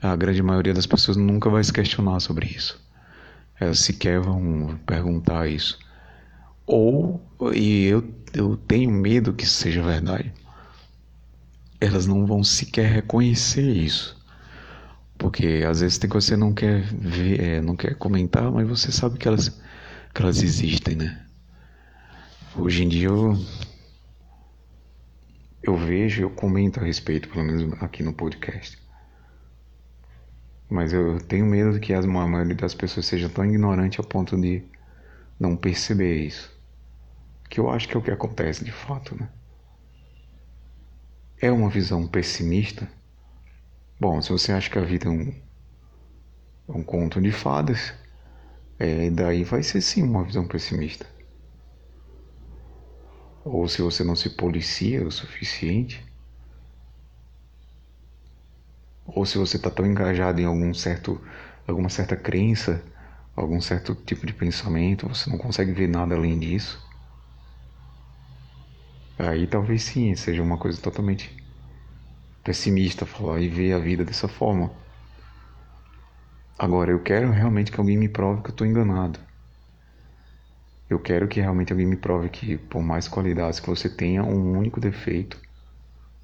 A grande maioria das pessoas nunca vai se questionar sobre isso. Elas sequer vão perguntar isso. Ou, e eu, eu tenho medo que isso seja verdade, elas não vão sequer reconhecer isso. Porque às vezes tem que você não quer ver, é, não quer comentar, mas você sabe que elas, que elas existem, né? Hoje em dia eu, eu vejo, eu comento a respeito, pelo menos aqui no podcast. Mas eu tenho medo que a maioria das pessoas seja tão ignorante a ponto de não perceber isso. Que eu acho que é o que acontece de fato, né? É uma visão pessimista Bom, se você acha que a vida é um, é um conto de fadas, é, daí vai ser sim uma visão pessimista. Ou se você não se policia o suficiente, ou se você está tão engajado em algum certo, alguma certa crença, algum certo tipo de pensamento, você não consegue ver nada além disso. Aí talvez sim seja uma coisa totalmente pessimista falar e ver a vida dessa forma. Agora, eu quero realmente que alguém me prove que eu estou enganado. Eu quero que realmente alguém me prove que, por mais qualidades que você tenha, um único defeito,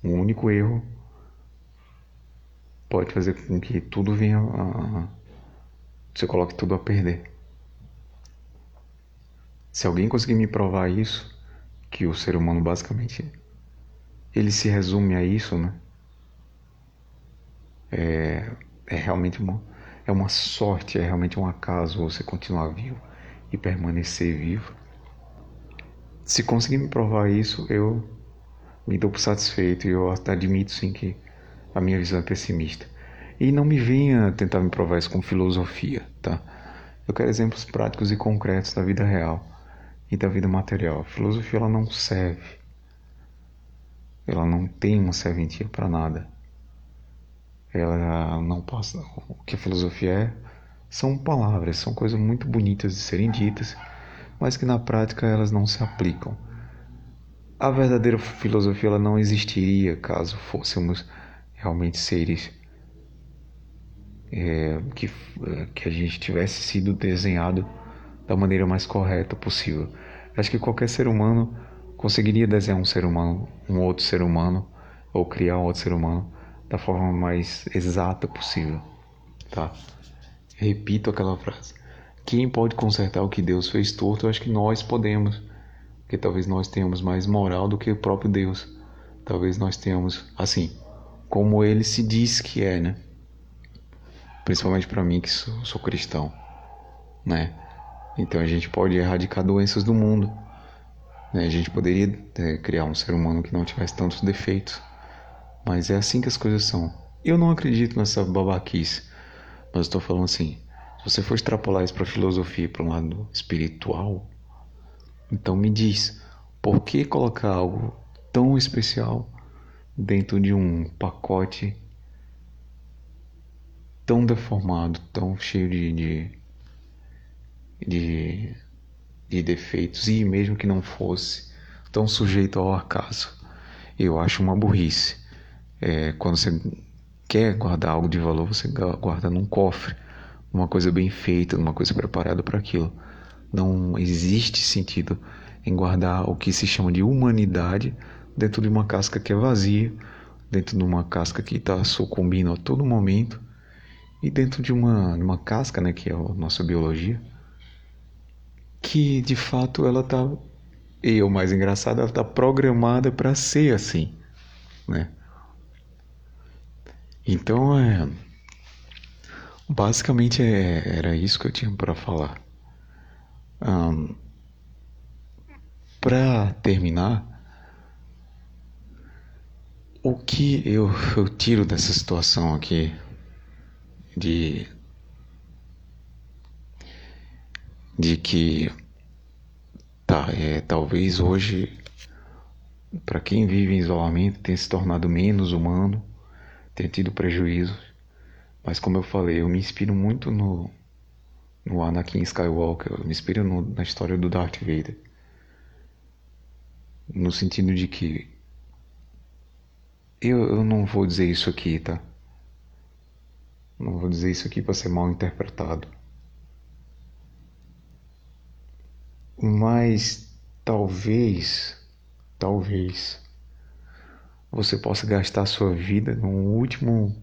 um único erro, pode fazer com que tudo venha a. Você coloque tudo a perder. Se alguém conseguir me provar isso, que o ser humano basicamente ele se resume a isso, né? É, é realmente uma, é uma sorte, é realmente um acaso você continuar vivo e permanecer vivo. Se conseguir me provar isso, eu me dou por satisfeito e eu admito sim que a minha visão é pessimista. E não me venha tentar me provar isso com filosofia, tá? Eu quero exemplos práticos e concretos da vida real e da vida material. A filosofia ela não serve. Ela não tem uma serventia para nada. Ela não passa. O que a filosofia é são palavras, são coisas muito bonitas de serem ditas, mas que na prática elas não se aplicam. A verdadeira filosofia ela não existiria caso fôssemos realmente seres é, que, que a gente tivesse sido desenhado da maneira mais correta possível. Acho que qualquer ser humano conseguiria desenhar um ser humano, um outro ser humano, ou criar um outro ser humano da forma mais exata possível, tá? Repito aquela frase. Quem pode consertar o que Deus fez torto? Eu acho que nós podemos, porque talvez nós tenhamos mais moral do que o próprio Deus. Talvez nós tenhamos, assim, como ele se diz que é, né? Principalmente para mim que sou, sou cristão, né? Então a gente pode erradicar doenças do mundo. Né? A gente poderia é, criar um ser humano que não tivesse tantos defeitos. Mas é assim que as coisas são. Eu não acredito nessa babaquice. Mas estou falando assim: se você for extrapolar isso para filosofia, para um lado espiritual, então me diz, por que colocar algo tão especial dentro de um pacote tão deformado, tão cheio de, de de, de defeitos, e mesmo que não fosse tão sujeito ao acaso. Eu acho uma burrice. É, quando você quer guardar algo de valor, você guarda num cofre, uma coisa bem feita, uma coisa preparada para aquilo. Não existe sentido em guardar o que se chama de humanidade dentro de uma casca que é vazia, dentro de uma casca que está sucumbindo a todo momento e dentro de uma, uma casca, né, que é a nossa biologia, que de fato ela tá e o mais engraçado ela tá programada para ser assim, né? Então é basicamente é, era isso que eu tinha para falar. Um, para terminar, o que eu, eu tiro dessa situação aqui de de que tá, é, talvez hoje para quem vive em isolamento tenha se tornado menos humano, tenha tido prejuízos, mas como eu falei, eu me inspiro muito no no Anakin Skywalker, eu me inspiro no, na história do Darth Vader, no sentido de que eu, eu não vou dizer isso aqui, tá? Não vou dizer isso aqui para ser mal interpretado. Mas talvez, talvez você possa gastar sua vida num último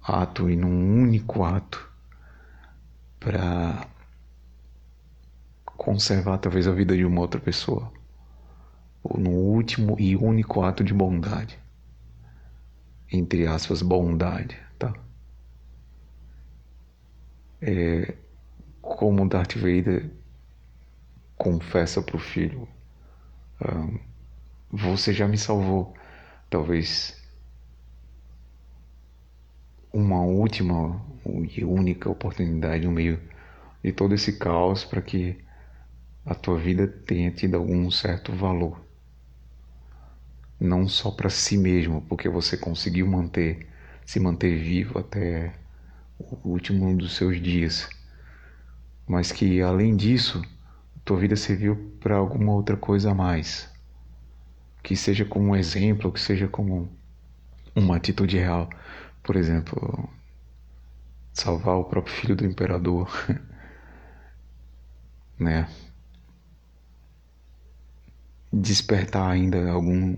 ato e num único ato para conservar talvez a vida de uma outra pessoa ou no último e único ato de bondade entre aspas bondade tá é como Darth Vader confessa para o filho: Você já me salvou. Talvez uma última e única oportunidade no meio de todo esse caos para que a tua vida tenha tido algum certo valor. Não só para si mesmo, porque você conseguiu manter, se manter vivo até o último dos seus dias, mas que além disso tua vida serviu para alguma outra coisa a mais. Que seja como um exemplo, que seja como uma atitude real. Por exemplo, salvar o próprio filho do imperador, né? Despertar ainda algum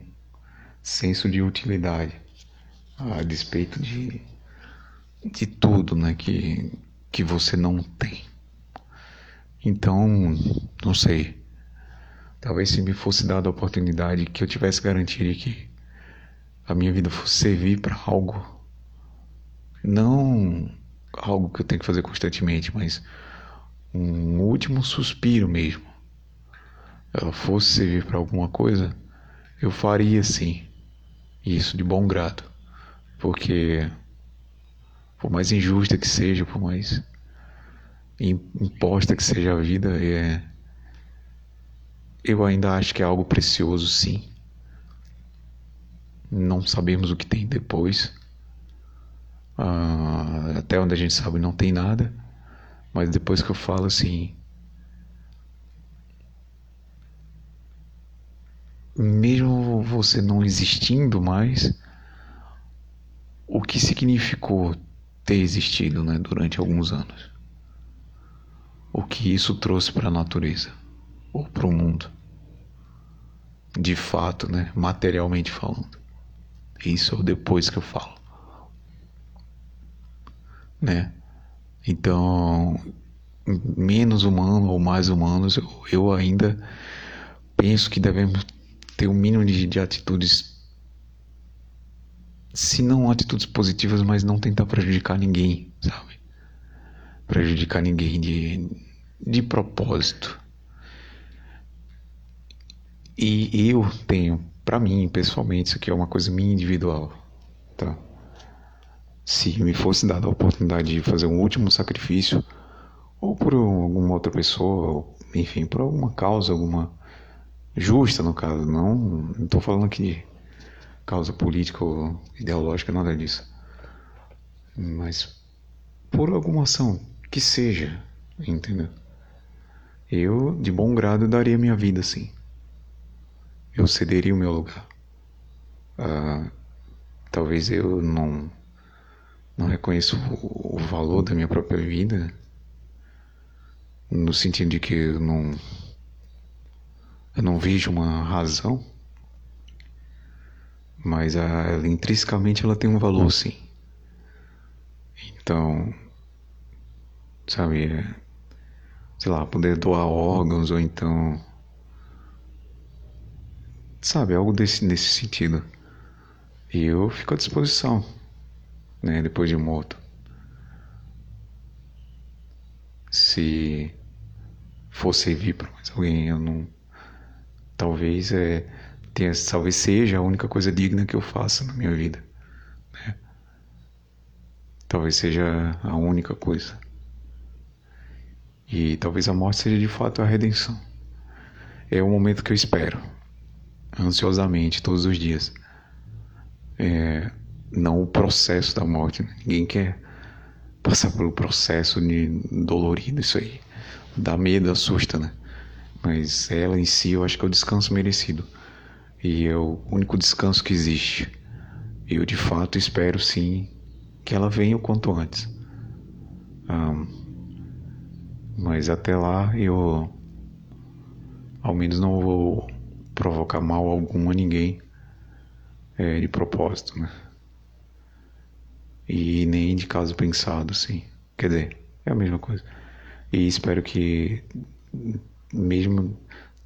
senso de utilidade a despeito de, de tudo né, que, que você não tem. Então, não sei. Talvez se me fosse dada a oportunidade que eu tivesse garantia de que a minha vida fosse servir para algo, não algo que eu tenho que fazer constantemente, mas um último suspiro mesmo. Ela fosse servir para alguma coisa, eu faria sim. Isso de bom grado. Porque por mais injusta que seja, por mais imposta que seja a vida, é eu ainda acho que é algo precioso, sim. Não sabemos o que tem depois. Ah, até onde a gente sabe não tem nada. Mas depois que eu falo assim. Mesmo você não existindo mais, o que significou ter existido né, durante alguns anos? O que isso trouxe para a natureza ou para o mundo? De fato, né, materialmente falando. Isso é o depois que eu falo. Né? Então, menos humano ou mais humanos, eu, eu ainda penso que devemos ter um mínimo de, de atitudes, se não atitudes positivas, mas não tentar prejudicar ninguém, sabe? Prejudicar ninguém de, de propósito. E eu tenho, para mim, pessoalmente, isso aqui é uma coisa minha individual, tá? Se me fosse dada a oportunidade de fazer um último sacrifício, ou por alguma outra pessoa, ou, enfim, por alguma causa, alguma justa no caso, não estou falando aqui de causa política ou ideológica, nada disso, mas por alguma ação que seja, entendeu? Eu, de bom grado, daria minha vida sim. Eu cederia o meu lugar. Ah, talvez eu não não reconheço o, o valor da minha própria vida, no sentido de que eu não, eu não vejo uma razão, mas a, ela, intrinsecamente ela tem um valor sim. Então, sabe, é, sei lá, poder doar órgãos ou então, sabe, algo desse, nesse sentido. E eu fico à disposição né, depois de morto. Se for servir para mais alguém, eu não. Talvez é, tenha, talvez seja a única coisa digna que eu faça na minha vida. Né? Talvez seja a única coisa. E talvez a morte seja de fato a redenção. É o momento que eu espero, ansiosamente, todos os dias. É, não o processo da morte. Né? Ninguém quer passar pelo processo de dolorido, isso aí. Dá medo, assusta, né? Mas ela em si, eu acho que é o descanso merecido. E é o único descanso que existe. Eu de fato espero sim que ela venha o quanto antes. Um, mas até lá eu ao menos não vou provocar mal algum a ninguém é, de propósito, né? e nem de caso pensado, sim. Quer dizer, é a mesma coisa. E espero que, mesmo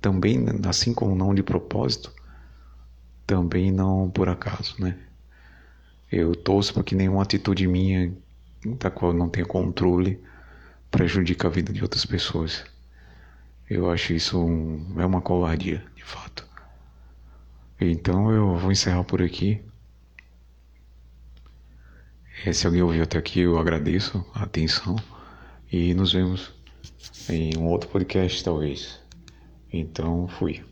também, assim como não de propósito, também não por acaso, né? Eu torço para que nenhuma atitude minha, da qual não tenha controle, prejudique a vida de outras pessoas. Eu acho isso um, é uma covardia, de fato. Então eu vou encerrar por aqui. É, se alguém ouviu até aqui, eu agradeço a atenção e nos vemos em um outro podcast, talvez. Então, fui.